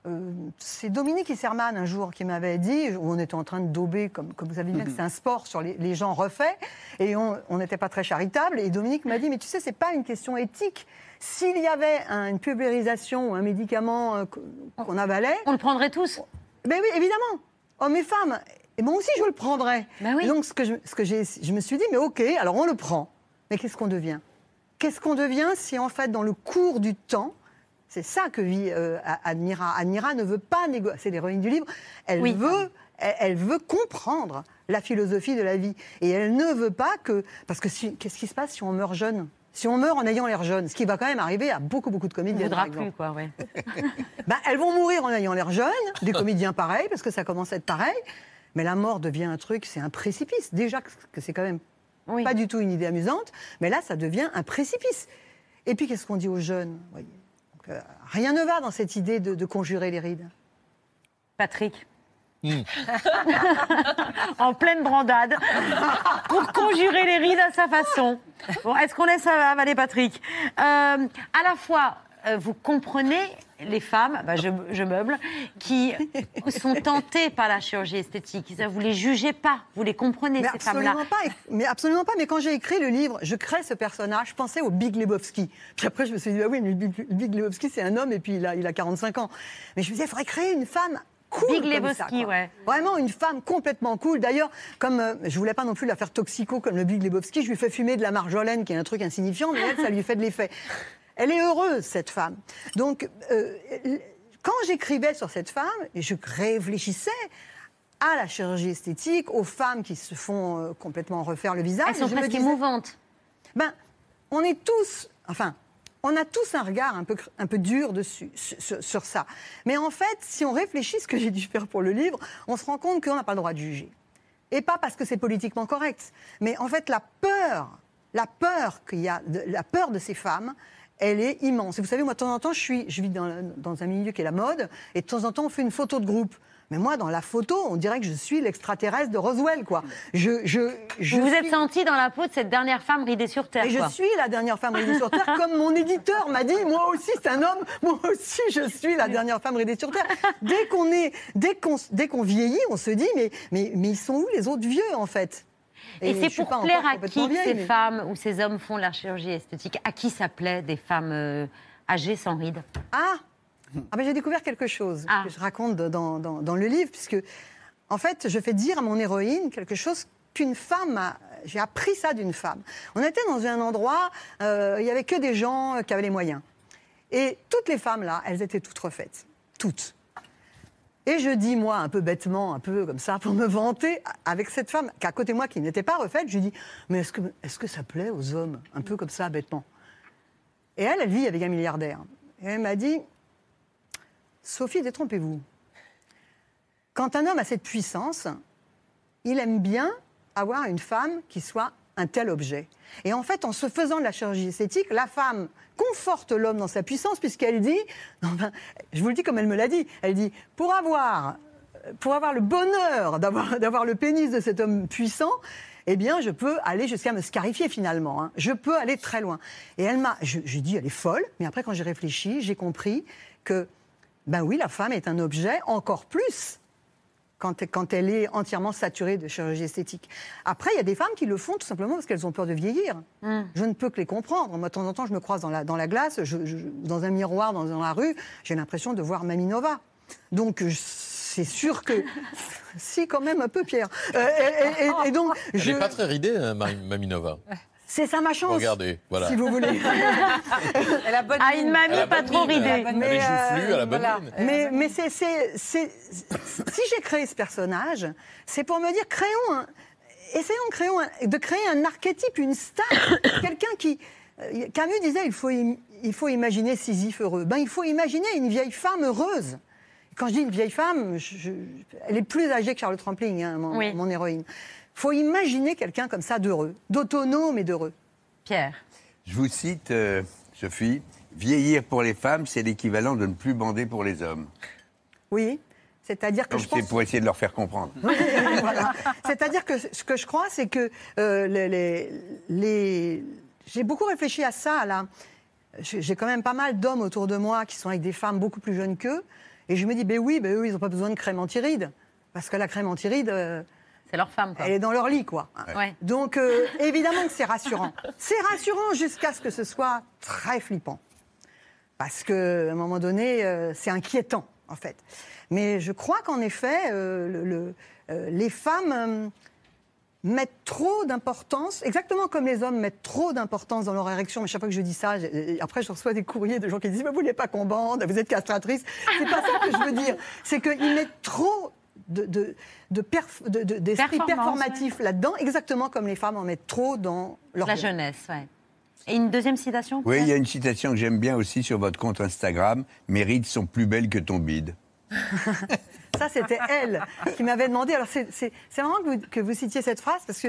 euh, c'est Dominique Isserman, un jour, qui m'avait dit, où on était en train de dauber, comme, comme vous savez bien, que c'est un sport sur les, les gens refaits, et on n'était pas très charitable. Et Dominique m'a dit, mais tu sais, c'est pas une question éthique. S'il y avait un- une pulvérisation ou un médicament euh, qu'on avalait... On le prendrait tous Ben oui, évidemment. Hommes et femmes. Et moi aussi, je le prendrais. Ben Et donc, ce que, je, ce que je me suis dit, mais ok, alors on le prend. Mais qu'est-ce qu'on devient? Qu'est-ce qu'on devient si, en fait, dans le cours du temps, c'est ça que vit euh, Admira. Admira ne veut pas négocier, c'est l'héroïne du livre, elle, Oui. veut, elle, elle veut comprendre la philosophie de la vie. Et elle ne veut pas que... Parce que si- qu'est-ce qui se passe si on meurt jeune? Si on meurt en ayant l'air jeune, ce qui va quand même arriver à beaucoup, beaucoup de comédiens, voudra par exemple. plus, quoi, ouais. <laughs> Ben, elles vont mourir en ayant l'air jeunes, des comédiens pareils, parce que ça commence à être pareil. Mais la mort devient un truc, c'est un précipice. Déjà que c'est quand même pas du tout une idée amusante, mais là, ça devient un précipice. Et puis, qu'est-ce qu'on dit aux jeunes? Voyez euh, Rien ne va dans cette idée de, de conjurer les rides. Patrick. <laughs> en pleine brandade, <laughs> pour conjurer les rides à sa façon. Bon, est-ce qu'on laisse avaler Patrick? Euh, À la fois, vous comprenez les femmes, bah, je, je meuble, qui sont tentées par la chirurgie esthétique. Vous les jugez pas, vous les comprenez, Mais ces femmes-là. absolument pas. Mais absolument pas. Mais quand j'ai écrit le livre, je crée ce personnage. Je pensais au Big Lebowski. Puis après, je me suis dit, ah oui, mais le Big, le Big Lebowski, c'est un homme et puis il a, il a 45 ans. Mais je me disais, il faudrait créer une femme cool. Big Lebowski, ça, ouais. Vraiment une femme complètement cool. D'ailleurs, comme euh, je voulais pas non plus la faire toxico comme le Big Lebowski, je lui fais fumer de la marjolaine, qui est un truc insignifiant, mais elle, ça lui fait de l'effet. Elle est heureuse, cette femme. Donc, euh, quand j'écrivais sur cette femme, et je réfléchissais à la chirurgie esthétique, aux femmes qui se font euh, complètement refaire le visage. Elles sont je presque disais, émouvantes. ben, on est tous, enfin, on a tous un regard un peu, cr- un peu dur dessus, sur, sur- sur ça. Mais en fait, si on réfléchit ce que j'ai dû faire pour le livre, on se rend compte qu'on n'a pas le droit de juger. Et pas parce que c'est politiquement correct, mais en fait, la peur, la peur qu'il y a, de, la peur de ces femmes, elle est immense. Et vous savez, moi, de temps en temps, je, suis, je vis dans, dans un milieu qui est la mode, et de temps en temps, on fait une photo de groupe. Mais moi, dans la photo, on dirait que je suis l'extraterrestre de Roswell, quoi. Je, je, je vous vous suis- êtes senti dans la peau de cette dernière femme ridée sur Terre. et je suis la dernière femme ridée sur Terre, comme mon éditeur m'a dit, moi aussi, c'est un homme, moi aussi, je suis la dernière femme ridée sur Terre. Dès qu'on est, dès qu'on, dès qu'on vieillit, on se dit, mais, mais, mais ils sont où les autres vieux, en fait? Et, je c'est pour plaire à qui vieille, ces mais- femmes ou ces hommes font la chirurgie esthétique? À qui ça plaît des femmes euh, âgées sans rides? Ah, ah ben, j'ai découvert quelque chose que je raconte dans, dans- dans le livre, puisque en fait, je fais dire à mon héroïne quelque chose qu'une femme a. J'ai appris ça d'une femme. On était dans un endroit, euh, il y avait que des gens qui avaient les moyens. Et toutes les femmes là, elles étaient toutes refaites. Toutes. Et je dis, moi, un peu bêtement, un peu comme ça, pour me vanter, avec cette femme qui est à côté de moi, qui n'était pas refaite, je lui dis, mais est-ce que, est que ça plaît aux hommes Un peu comme ça, bêtement? Et elle, elle vit avec un milliardaire. Et elle m'a dit, Sophie, détrompez-vous. Quand un homme a cette puissance, il aime bien avoir une femme qui soit un tel objet. Et en fait, en se faisant de la chirurgie esthétique, la femme conforte l'homme dans sa puissance, puisqu'elle dit, <laughs> enfin, je vous le dis comme elle me l'a dit, elle dit, pour avoir, pour avoir le bonheur <laughs> d'avoir le pénis de cet homme puissant, eh bien, je peux aller jusqu'à me scarifier finalement. hein. Je peux aller très loin. Et elle m'a, je- j'ai dit, elle est folle, mais après, quand j'ai réfléchi, j'ai compris que, ben oui, la femme est un objet encore plus quand, quand elle est entièrement saturée de chirurgie esthétique. Après, il y a des femmes qui le font tout simplement parce qu'elles ont peur de vieillir. Je ne peux que les comprendre. Moi, de temps en temps, je me croise dans la, dans la glace, je- je- dans un miroir, dans, dans la rue, j'ai l'impression de voir Mamie Nova. Donc, c'est sûr que... <laughs> si, quand même, un peu, Pierre. Euh, et, et- et- et donc, Elle je... n'est pas très ridée, Mari- Maminova. C'est ça ma chance. Regardez, voilà. Si vous voulez. <laughs> Elle a bonne Ah, une mamie Elle a pas trop ridée. Voilà. mine. Mais, mais c'est, si j'ai créé ce personnage, c'est pour me dire, créons un, essayons de créer un, de créer un archétype, une star, <coughs> quelqu'un qui... euh, Camus disait, il faut, il faut imaginer Sisyphe heureux. Ben, il faut imaginer une vieille femme heureuse. Quand je dis une vieille femme, je- je- elle est plus âgée que Charlotte Rampling, hein, mon, Oui. mon héroïne. Il faut imaginer quelqu'un comme ça d'heureux, d'autonome et d'heureux. Pierre. Je vous cite, euh, Sophie, vieillir pour les femmes, c'est l'équivalent de ne plus bander pour les hommes. Oui, c'est-à-dire que je pense... c'est pour essayer de leur faire comprendre. Voilà. C'est-à-dire que ce que je crois, c'est que euh, les, les- les- j'ai beaucoup réfléchi à ça. Là. J'ai quand même pas mal d'hommes autour de moi qui sont avec des femmes beaucoup plus jeunes qu'eux. Et je me dis, ben oui, ben eux, ils n'ont pas besoin de crème anti-rides. Parce que la crème anti-rides, euh, C'est leur femme, quoi. elle est dans leur lit, quoi. Ouais. Donc, euh, évidemment que c'est rassurant. C'est rassurant jusqu'à ce que ce soit très flippant. Parce qu'à un moment donné, euh, c'est inquiétant, en fait. Mais je crois qu'en effet, euh, le- le- euh, les femmes euh, mettent trop d'importance, exactement comme les hommes mettent trop d'importance dans leur érection. Mais chaque fois que je dis ça, après je reçois des courriers de gens qui disent Mais vous voulez pas qu'on bande, vous êtes castratrice. C'est pas ça que je veux dire. C'est qu'ils mettent trop de, de, de perf- de- de- performatif là-dedans, exactement comme les femmes en mettent trop dans leur La jeunesse, ouais. Et une deuxième citation Oui, il y a une citation que j'aime bien aussi sur votre compte Instagram. Mes rides sont plus belles que ton bide. <laughs> Ça, c'était elle qui m'avait demandé. Alors, c'est marrant que vous, que vous citiez cette phrase parce que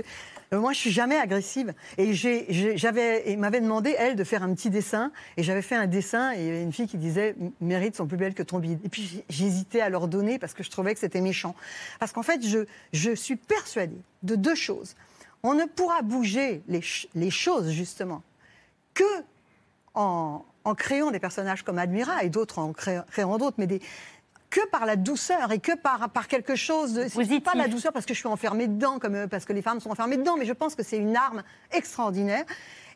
euh, moi, je suis jamais agressive. Et j'avais, m'avait demandé, elle, de faire un petit dessin. Et j'avais fait un dessin et il y avait une fille qui disait Mes rides sont plus belles que ton bide. Et puis, j'hésitais à leur donner parce que je trouvais que c'était méchant. Parce qu'en fait, je, je suis persuadée de deux choses. On ne pourra bouger les, les choses, justement, que en, en créant des personnages comme Admira et d'autres en créant, créant d'autres, mais que par la douceur et que par, par quelque chose de. C'est pas la douceur parce que je suis enfermée dedans, comme, euh, parce que les femmes sont enfermées dedans, mais je pense que c'est une arme extraordinaire.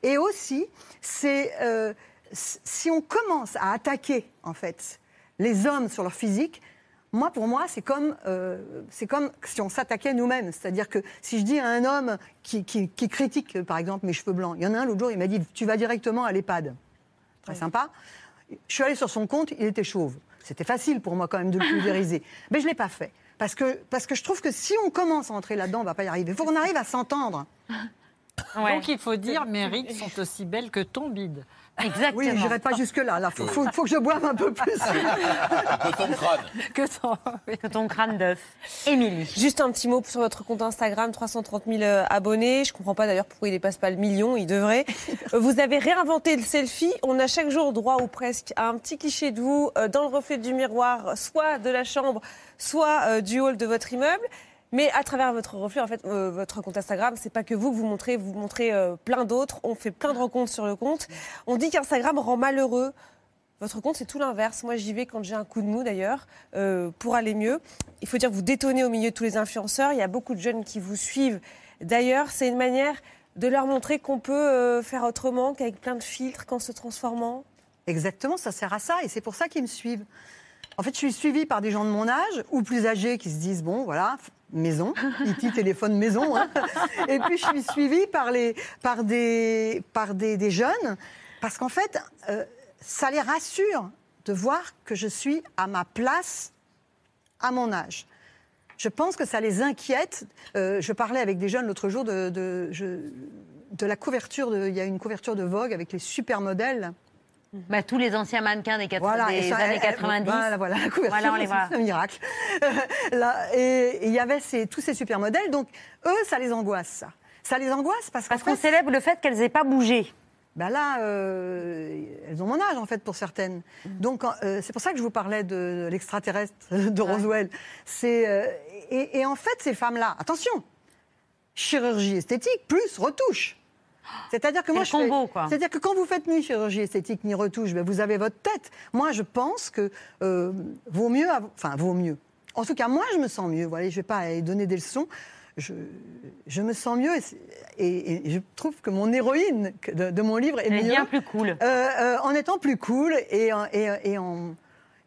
Et aussi, c'est. euh, si on commence à attaquer, en fait, les hommes sur leur physique, Moi, pour moi, c'est comme, euh, c'est comme si on s'attaquait nous-mêmes. C'est-à-dire que si je dis à un homme qui, qui- qui critique, par exemple, mes cheveux blancs, il y en a un l'autre jour, il m'a dit Tu vas directement à l'EHPAD. Très sympa. Je suis allée sur son compte, il était chauve. C'était facile pour moi quand même de le pulvériser. <laughs> Mais je ne l'ai pas fait. Parce que, parce que je trouve que si on commence à entrer là-dedans, on ne va pas y arriver. Il faut qu'on arrive à s'entendre. Donc il faut dire, <laughs> mes rides sont aussi belles que ton bide. Exactement. Oui, je n'irai pas jusque-là. Il faut, faut- faut que je boive un peu plus. <laughs> Que ton crâne. Que ton, que ton crâne d'œuf. Émilie. Juste un petit mot sur votre compte Instagram, 330 000 euh, abonnés. Je comprends pas d'ailleurs pourquoi il dépasse pas le million, il devrait. <laughs> Vous avez réinventé le selfie. On a chaque jour droit ou presque à un petit cliché de vous euh, dans le reflet du miroir, soit de la chambre, soit euh, du hall de votre immeuble. Mais à travers votre reflet, en fait, euh, votre compte Instagram, c'est pas que vous que vous montrez, vous montrez euh, plein d'autres. On fait plein de rencontres sur le compte. On dit qu'Instagram rend malheureux. Votre compte, c'est tout l'inverse. Moi, j'y vais quand j'ai un coup de mou, d'ailleurs, euh, pour aller mieux. Il faut dire que vous détonnez au milieu de tous les influenceurs. Il y a beaucoup de jeunes qui vous suivent. D'ailleurs, c'est une manière de leur montrer qu'on peut faire autrement qu'avec plein de filtres, qu'en se transformant. Exactement, ça sert à ça et c'est pour ça qu'ils me suivent. En fait, je suis suivie par des gens de mon âge ou plus âgés qui se disent bon, voilà, maison, <laughs> IT, téléphone, maison. hein. Et puis je suis suivie par, les, par, des, par des, des jeunes parce qu'en fait, euh, ça les rassure de voir que je suis à ma place à mon âge. Je pense que ça les inquiète. Euh, je parlais avec des jeunes l'autre jour de, de, je- de la couverture. De, il y a une couverture de Vogue avec les supermodèles. Bah, tous les anciens mannequins des, quatre- Voilà, des et ça, années elle- 90. Voilà, voilà, la couverture, Voilà, on les voit. c'est un miracle. <laughs> Là, et il y avait ces- tous ces supermodèles, donc eux, ça les angoisse, ça. Ça les angoisse parce, qu'on célèbre le fait qu'elles n'aient pas bougé. ben là, euh, elles ont mon âge, en fait, pour certaines. Donc, euh, c'est pour ça que je vous parlais de l'extraterrestre de Roswell. C'est, euh, et, et en fait, ces femmes-là, attention, chirurgie esthétique plus retouche. C'est-à-dire que moi, je combo. C'est-à-dire que quand vous faites ni chirurgie esthétique ni retouche, ben, vous avez votre tête. Moi, je pense que euh, vaut mieux, av- enfin, vaut mieux. En tout cas, moi, je me sens mieux. Voilà, je ne vais pas aller donner des leçons. Je, je me sens mieux et, c'est- et- et je trouve que mon héroïne de, de mon livre est Elle mieux. bien plus cool. Euh, euh, en étant plus cool et, en- et, en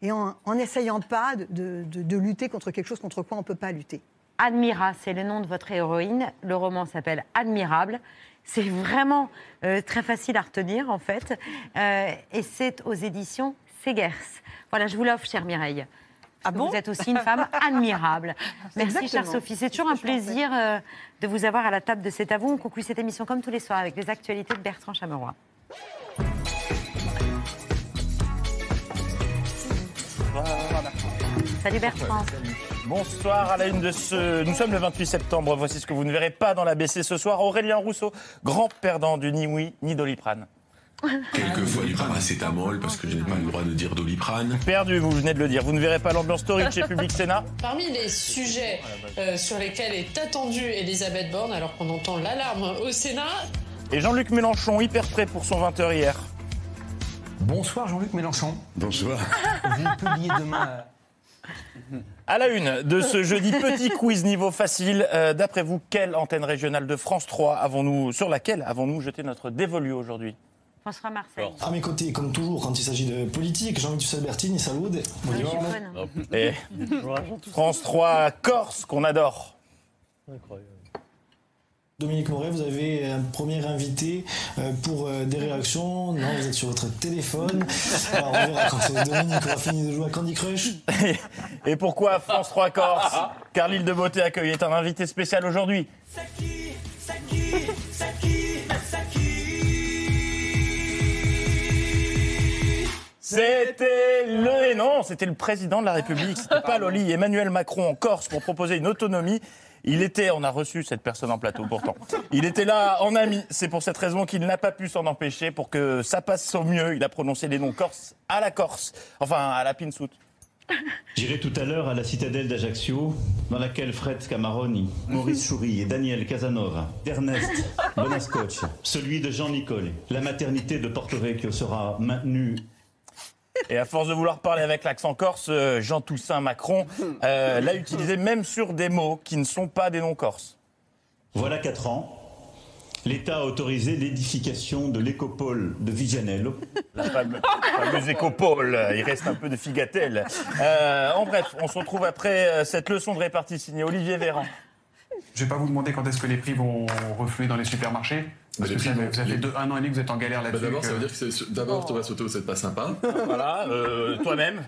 en en pas de- de lutter contre quelque chose contre quoi on ne peut pas lutter. Admira, c'est le nom de votre héroïne. Le roman s'appelle Admirable. C'est vraiment euh, très facile à retenir, en fait. Euh, et c'est aux éditions Segers. Voilà, je vous l'offre, chère Mireille. Ah bon Vous êtes aussi une femme <laughs> admirable. Merci, chère. Sophie. C'est toujours un plaisir euh, de vous avoir à la table de cet avou. On conclut cette émission comme tous les soirs avec les actualités de Bertrand Chameroy. Salut Bertrand. Bonsoir à la une de ce. Nous sommes le 28 septembre. Voici ce que vous ne verrez pas dans la BC ce soir. Aurélien Rousseau, grand perdant du ni oui ni doliprane. Quelquefois du paracétamol parce que je n'ai pas le droit de dire doliprane. Perdu, vous venez de le dire. Vous ne verrez pas l'ambiance torride chez Public Sénat. <laughs> Parmi les sujets euh, sur lesquels est attendue Elisabeth Borne, alors qu'on entend l'alarme au Sénat, Et Jean-Luc Mélenchon, hyper prêt pour son 20h hier. Bonsoir Jean-Luc Mélenchon. Bonsoir. Vous publiez demain. À la une de ce jeudi petit quiz niveau facile, euh, d'après vous, quelle antenne régionale de France 3 avons-nous, sur laquelle avons-nous jeté notre dévolu aujourd'hui? François Marseille. À mes côtés, comme toujours, quand il s'agit de politique, Jean-Luc Albertini, salut. Et France 3 Corse, qu'on adore. Dominique Moret, vous avez un premier invité euh, pour euh, des réactions. Non, vous êtes sur votre téléphone. <laughs> Alors, on verra quand Dominique aura fini de jouer à Candy Crush. Et pourquoi France 3 Corse Car l'île de beauté accueillait un invité spécial aujourd'hui. C'était le et non, c'était le président de la République, c'était pas Loli, Emmanuel Macron en Corse pour proposer une autonomie. Il était, on a reçu cette personne en plateau pourtant. Il était là en ami. C'est pour cette raison qu'il n'a pas pu s'en empêcher. Pour que ça passe au mieux, il a prononcé les noms corse à la Corse, enfin à la Pinsout. J'irai tout à l'heure à la citadelle d'Ajaccio, dans laquelle Fred Scamaroni, Maurice Choury et Daniel Casanova, Ernest <laughs> Bonascoche, celui de Jean Nicole, la maternité de Porto Vecchio sera maintenue Et à force de vouloir parler avec l'accent corse, euh, Jean Toussaint Macron euh, l'a utilisé même sur des mots qui ne sont pas des noms corses. Voilà quatre ans, L'État a autorisé l'édification de l'écopole de Vigianello. La fameuse, fameuse écopole, il reste un peu de figatelle. Euh, en bref, on se retrouve après cette leçon de répartie signée Olivier Véran. Je vais pas vous demander quand est-ce que les prix vont refluer dans les supermarchés. Parce que ça, deux, un an et demi que vous êtes en galère Bah, là-dessus. D'abord, ça veut dire que c'est. D'abord, Thomas Soto, vous n'êtes pas sympa. Voilà, euh, toi-même,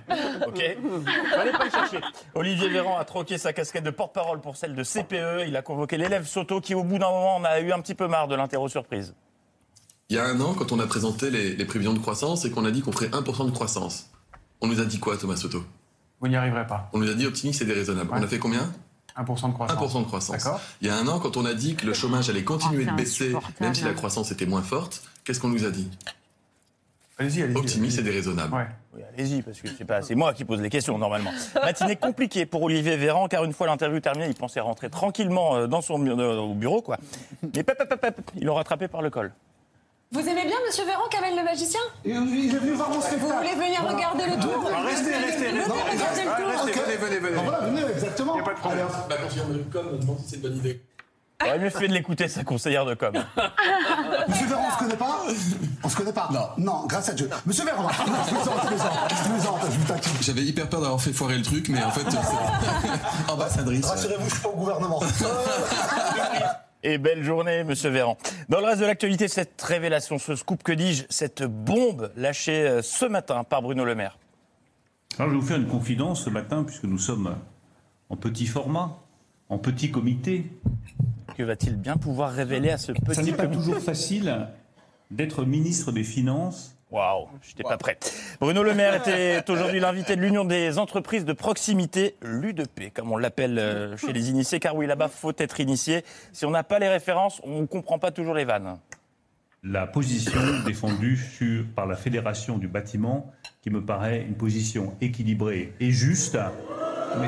ok Fallait pas le chercher. Olivier Véran a troqué sa casquette de porte-parole pour celle de CPE. Il a convoqué l'élève Soto qui, au bout d'un moment, en a eu un petit peu marre de l'interro surprise. Il y a un an, quand on a présenté les, les prévisions de croissance et qu'on a dit qu'on ferait 1% de croissance, on nous a dit quoi, Thomas Soto? Vous n'y arriverez pas. On nous a dit optimiste et déraisonnable. On a fait combien? 1% de croissance. 1% de croissance. Il y a un an, quand on a dit que le chômage allait continuer Oh, de baisser, même si la croissance était moins forte, qu'est-ce qu'on nous a dit? Allez-y, allez-y. Optimiste et déraisonnable. Oui, allez-y, parce que c'est pas c'est moi qui pose les questions normalement. <laughs> Matinée compliquée pour Olivier Véran, car une fois l'interview terminée, il pensait rentrer tranquillement euh, dans son euh, au bureau, quoi. Mais pep, pep, pep, ils l'ont rattrapé par le col. Vous aimez bien Monsieur Véran, Kamel le magicien? Il est venu voir mon spectacle. Vous voulez venir Voilà. regarder le tour? Ah, Restez, restez, restez. Venez, venez, venez. Ah, Voilà, venez, exactement. Il n'y a pas de problème. Bah, quand il y a une com, on demande si c'est une bonne idée. Il aurait mieux fait de l'écouter, sa conseillère de com. <laughs> Monsieur Véran, on se connaît pas On se connaît pas Non. Non, grâce à Dieu. Monsieur Véran, <laughs> non, je plaisante, je plaisante, je plaisante, je vous taquine. J'avais hyper peur d'avoir fait foirer le truc, mais en fait, c'est <laughs> ambassadrice. Rassurez-vous, je suis pas au gouvernement. Et belle journée, monsieur Véran. Dans le reste de l'actualité, cette révélation, ce scoop, que dis-je, cette bombe lâchée euh, ce matin par Bruno Le Maire. Alors, je vais vous faire une confidence ce matin, puisque nous sommes en petit format, en petit comité. Que va-t-il bien pouvoir révéler à ce petit Ça n'est pas comité toujours facile d'être ministre des Finances. Waouh, j'étais pas prêt. Bruno Le Maire était aujourd'hui l'invité de l'Union des entreprises de proximité, l'UDP, comme on l'appelle euh, chez les initiés, car oui, là-bas, faut être initié. Si on n'a pas les références, on ne comprend pas toujours les vannes. La position défendue sur- par la Fédération du bâtiment, qui me paraît une position équilibrée et juste, mais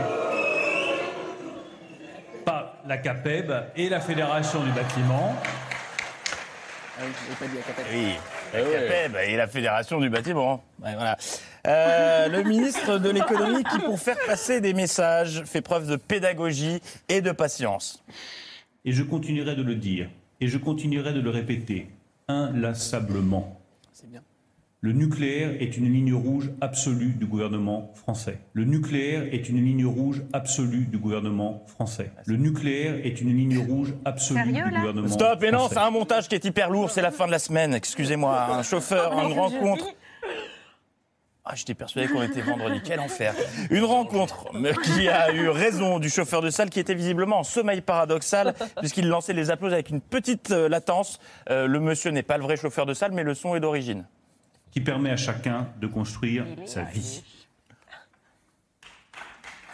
par la CAPEB et la Fédération du bâtiment. Oui, la CAPEB et la Fédération du bâtiment. Ouais, voilà. Euh, le ministre de l'économie qui, pour faire passer des messages, fait preuve de pédagogie et de patience. Et je continuerai de le dire, et je continuerai de le répéter, inlassablement. Le nucléaire est une ligne rouge absolue du gouvernement français. Le nucléaire est une ligne rouge absolue du gouvernement français. Le nucléaire est une ligne rouge absolue Sérieux, du là gouvernement Stop, et non, français. c'est un montage qui est hyper lourd, c'est la fin de la semaine, excusez-moi. Un chauffeur, une rencontre. Ah, j'étais persuadé qu'on était vendredi, quel enfer. Une rencontre mais qui a eu raison du chauffeur de salle qui était visiblement en sommeil paradoxal puisqu'il lançait les applaudissements avec une petite euh, latence. Euh, le monsieur n'est pas le vrai chauffeur de salle, mais le son est d'origine. Qui permet à chacun de construire sa vie.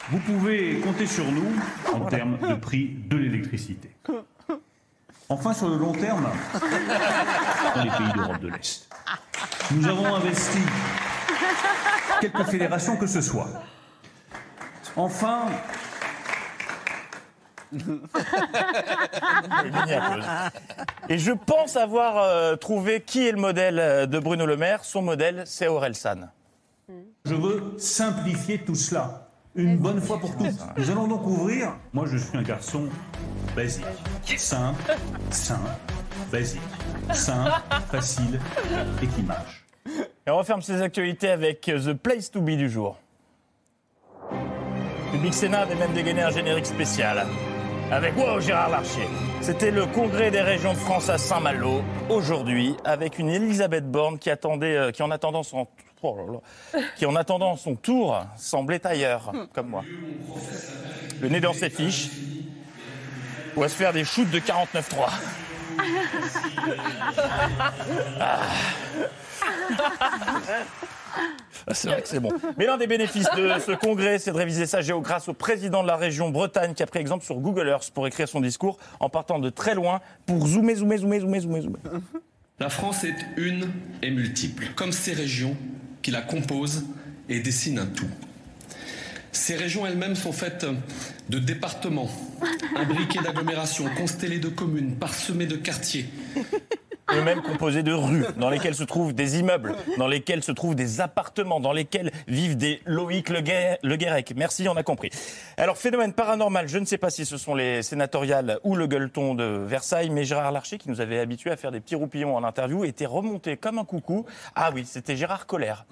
Vous pouvez compter sur nous en termes de prix de l'électricité. Enfin, sur le long terme, dans les pays d'Europe de l'Est, nous avons investi quelques fédérations que ce soit. Enfin, Et je pense avoir euh, trouvé qui est le modèle euh, de Bruno Le Maire. Son modèle, c'est Aurel San. je veux simplifier tout cela, une bonne fois pour toutes. Nous allons donc ouvrir. Moi, je suis un garçon basique, simple, simple, basique, simple, facile et qui marche. Et on referme ces actualités avec euh, The Place to Be du jour. Public Sénat avait même dégainé un générique spécial. Avec wow, Gérard Larcher. C'était le congrès des régions de France à Saint-Malo, aujourd'hui, avec une Elisabeth Borne qui, attendait, euh, qui, en attendant son, oh qui, en attendant son tour, semblait ailleurs, comme moi. Le nez dans ses fiches, ou à se faire des shoots de 49-3. <laughs> Ah. Ah, C'est vrai que c'est bon. Mais l'un des bénéfices de ce congrès, c'est de réviser sa géo grâce au président de la région Bretagne qui a pris exemple sur Google Earth pour écrire son discours en partant de très loin pour zoomer, zoomer, zoomer, zoomer, zoomer, zoomer. La France est une et multiple, comme ces régions qui la composent et dessinent un tout. Ces régions elles-mêmes sont faites de départements, imbriqués d'agglomérations, constellés de communes, parsemés de quartiers. Eux-mêmes composés de rues, dans lesquelles se trouvent des immeubles, dans lesquels se trouvent des appartements, dans lesquels vivent des Loïc Le, Guérec. Merci, on a compris. Alors, phénomène paranormal, je ne sais pas si ce sont les sénatoriales ou le gueuleton de Versailles, mais Gérard Larcher, qui nous avait habitués à faire des petits roupillons en interview, était remonté comme un coucou. Ah oui, c'était Gérard Collère.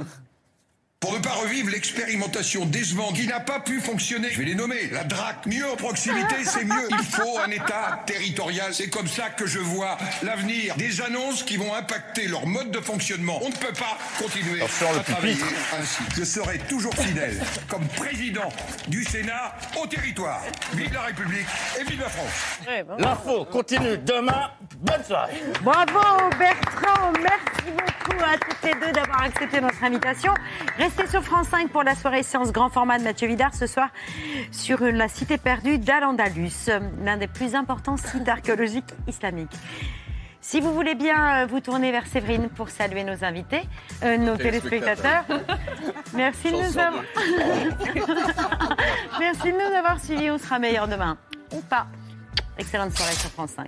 Pour ne pas revivre l'expérimentation décevante qui n'a pas pu fonctionner, je vais les nommer, la DRAC, mieux en proximité, c'est mieux. Il faut un État territorial. C'est comme ça que je vois l'avenir des annonces qui vont impacter leur mode de fonctionnement. On ne peut pas continuer à travailler ainsi. Je serai toujours fidèle comme président du Sénat au territoire. Vive la République et vive la France. L'info continue demain. Bonne soirée. Bravo Bertrand, merci beaucoup à toutes les deux d'avoir accepté notre invitation. Restez sur France 5 pour la soirée séance grand format de Mathieu Vidard ce soir sur la cité perdue d'Al-Andalus, l'un des plus importants sites archéologiques islamiques. Si vous voulez bien euh, vous tourner vers Séverine pour saluer nos invités, euh, nos téléspectateurs, merci de, nous avoir... <laughs> merci de nous avoir suivis. On sera meilleur demain. Ou pas. Excellente soirée sur France 5.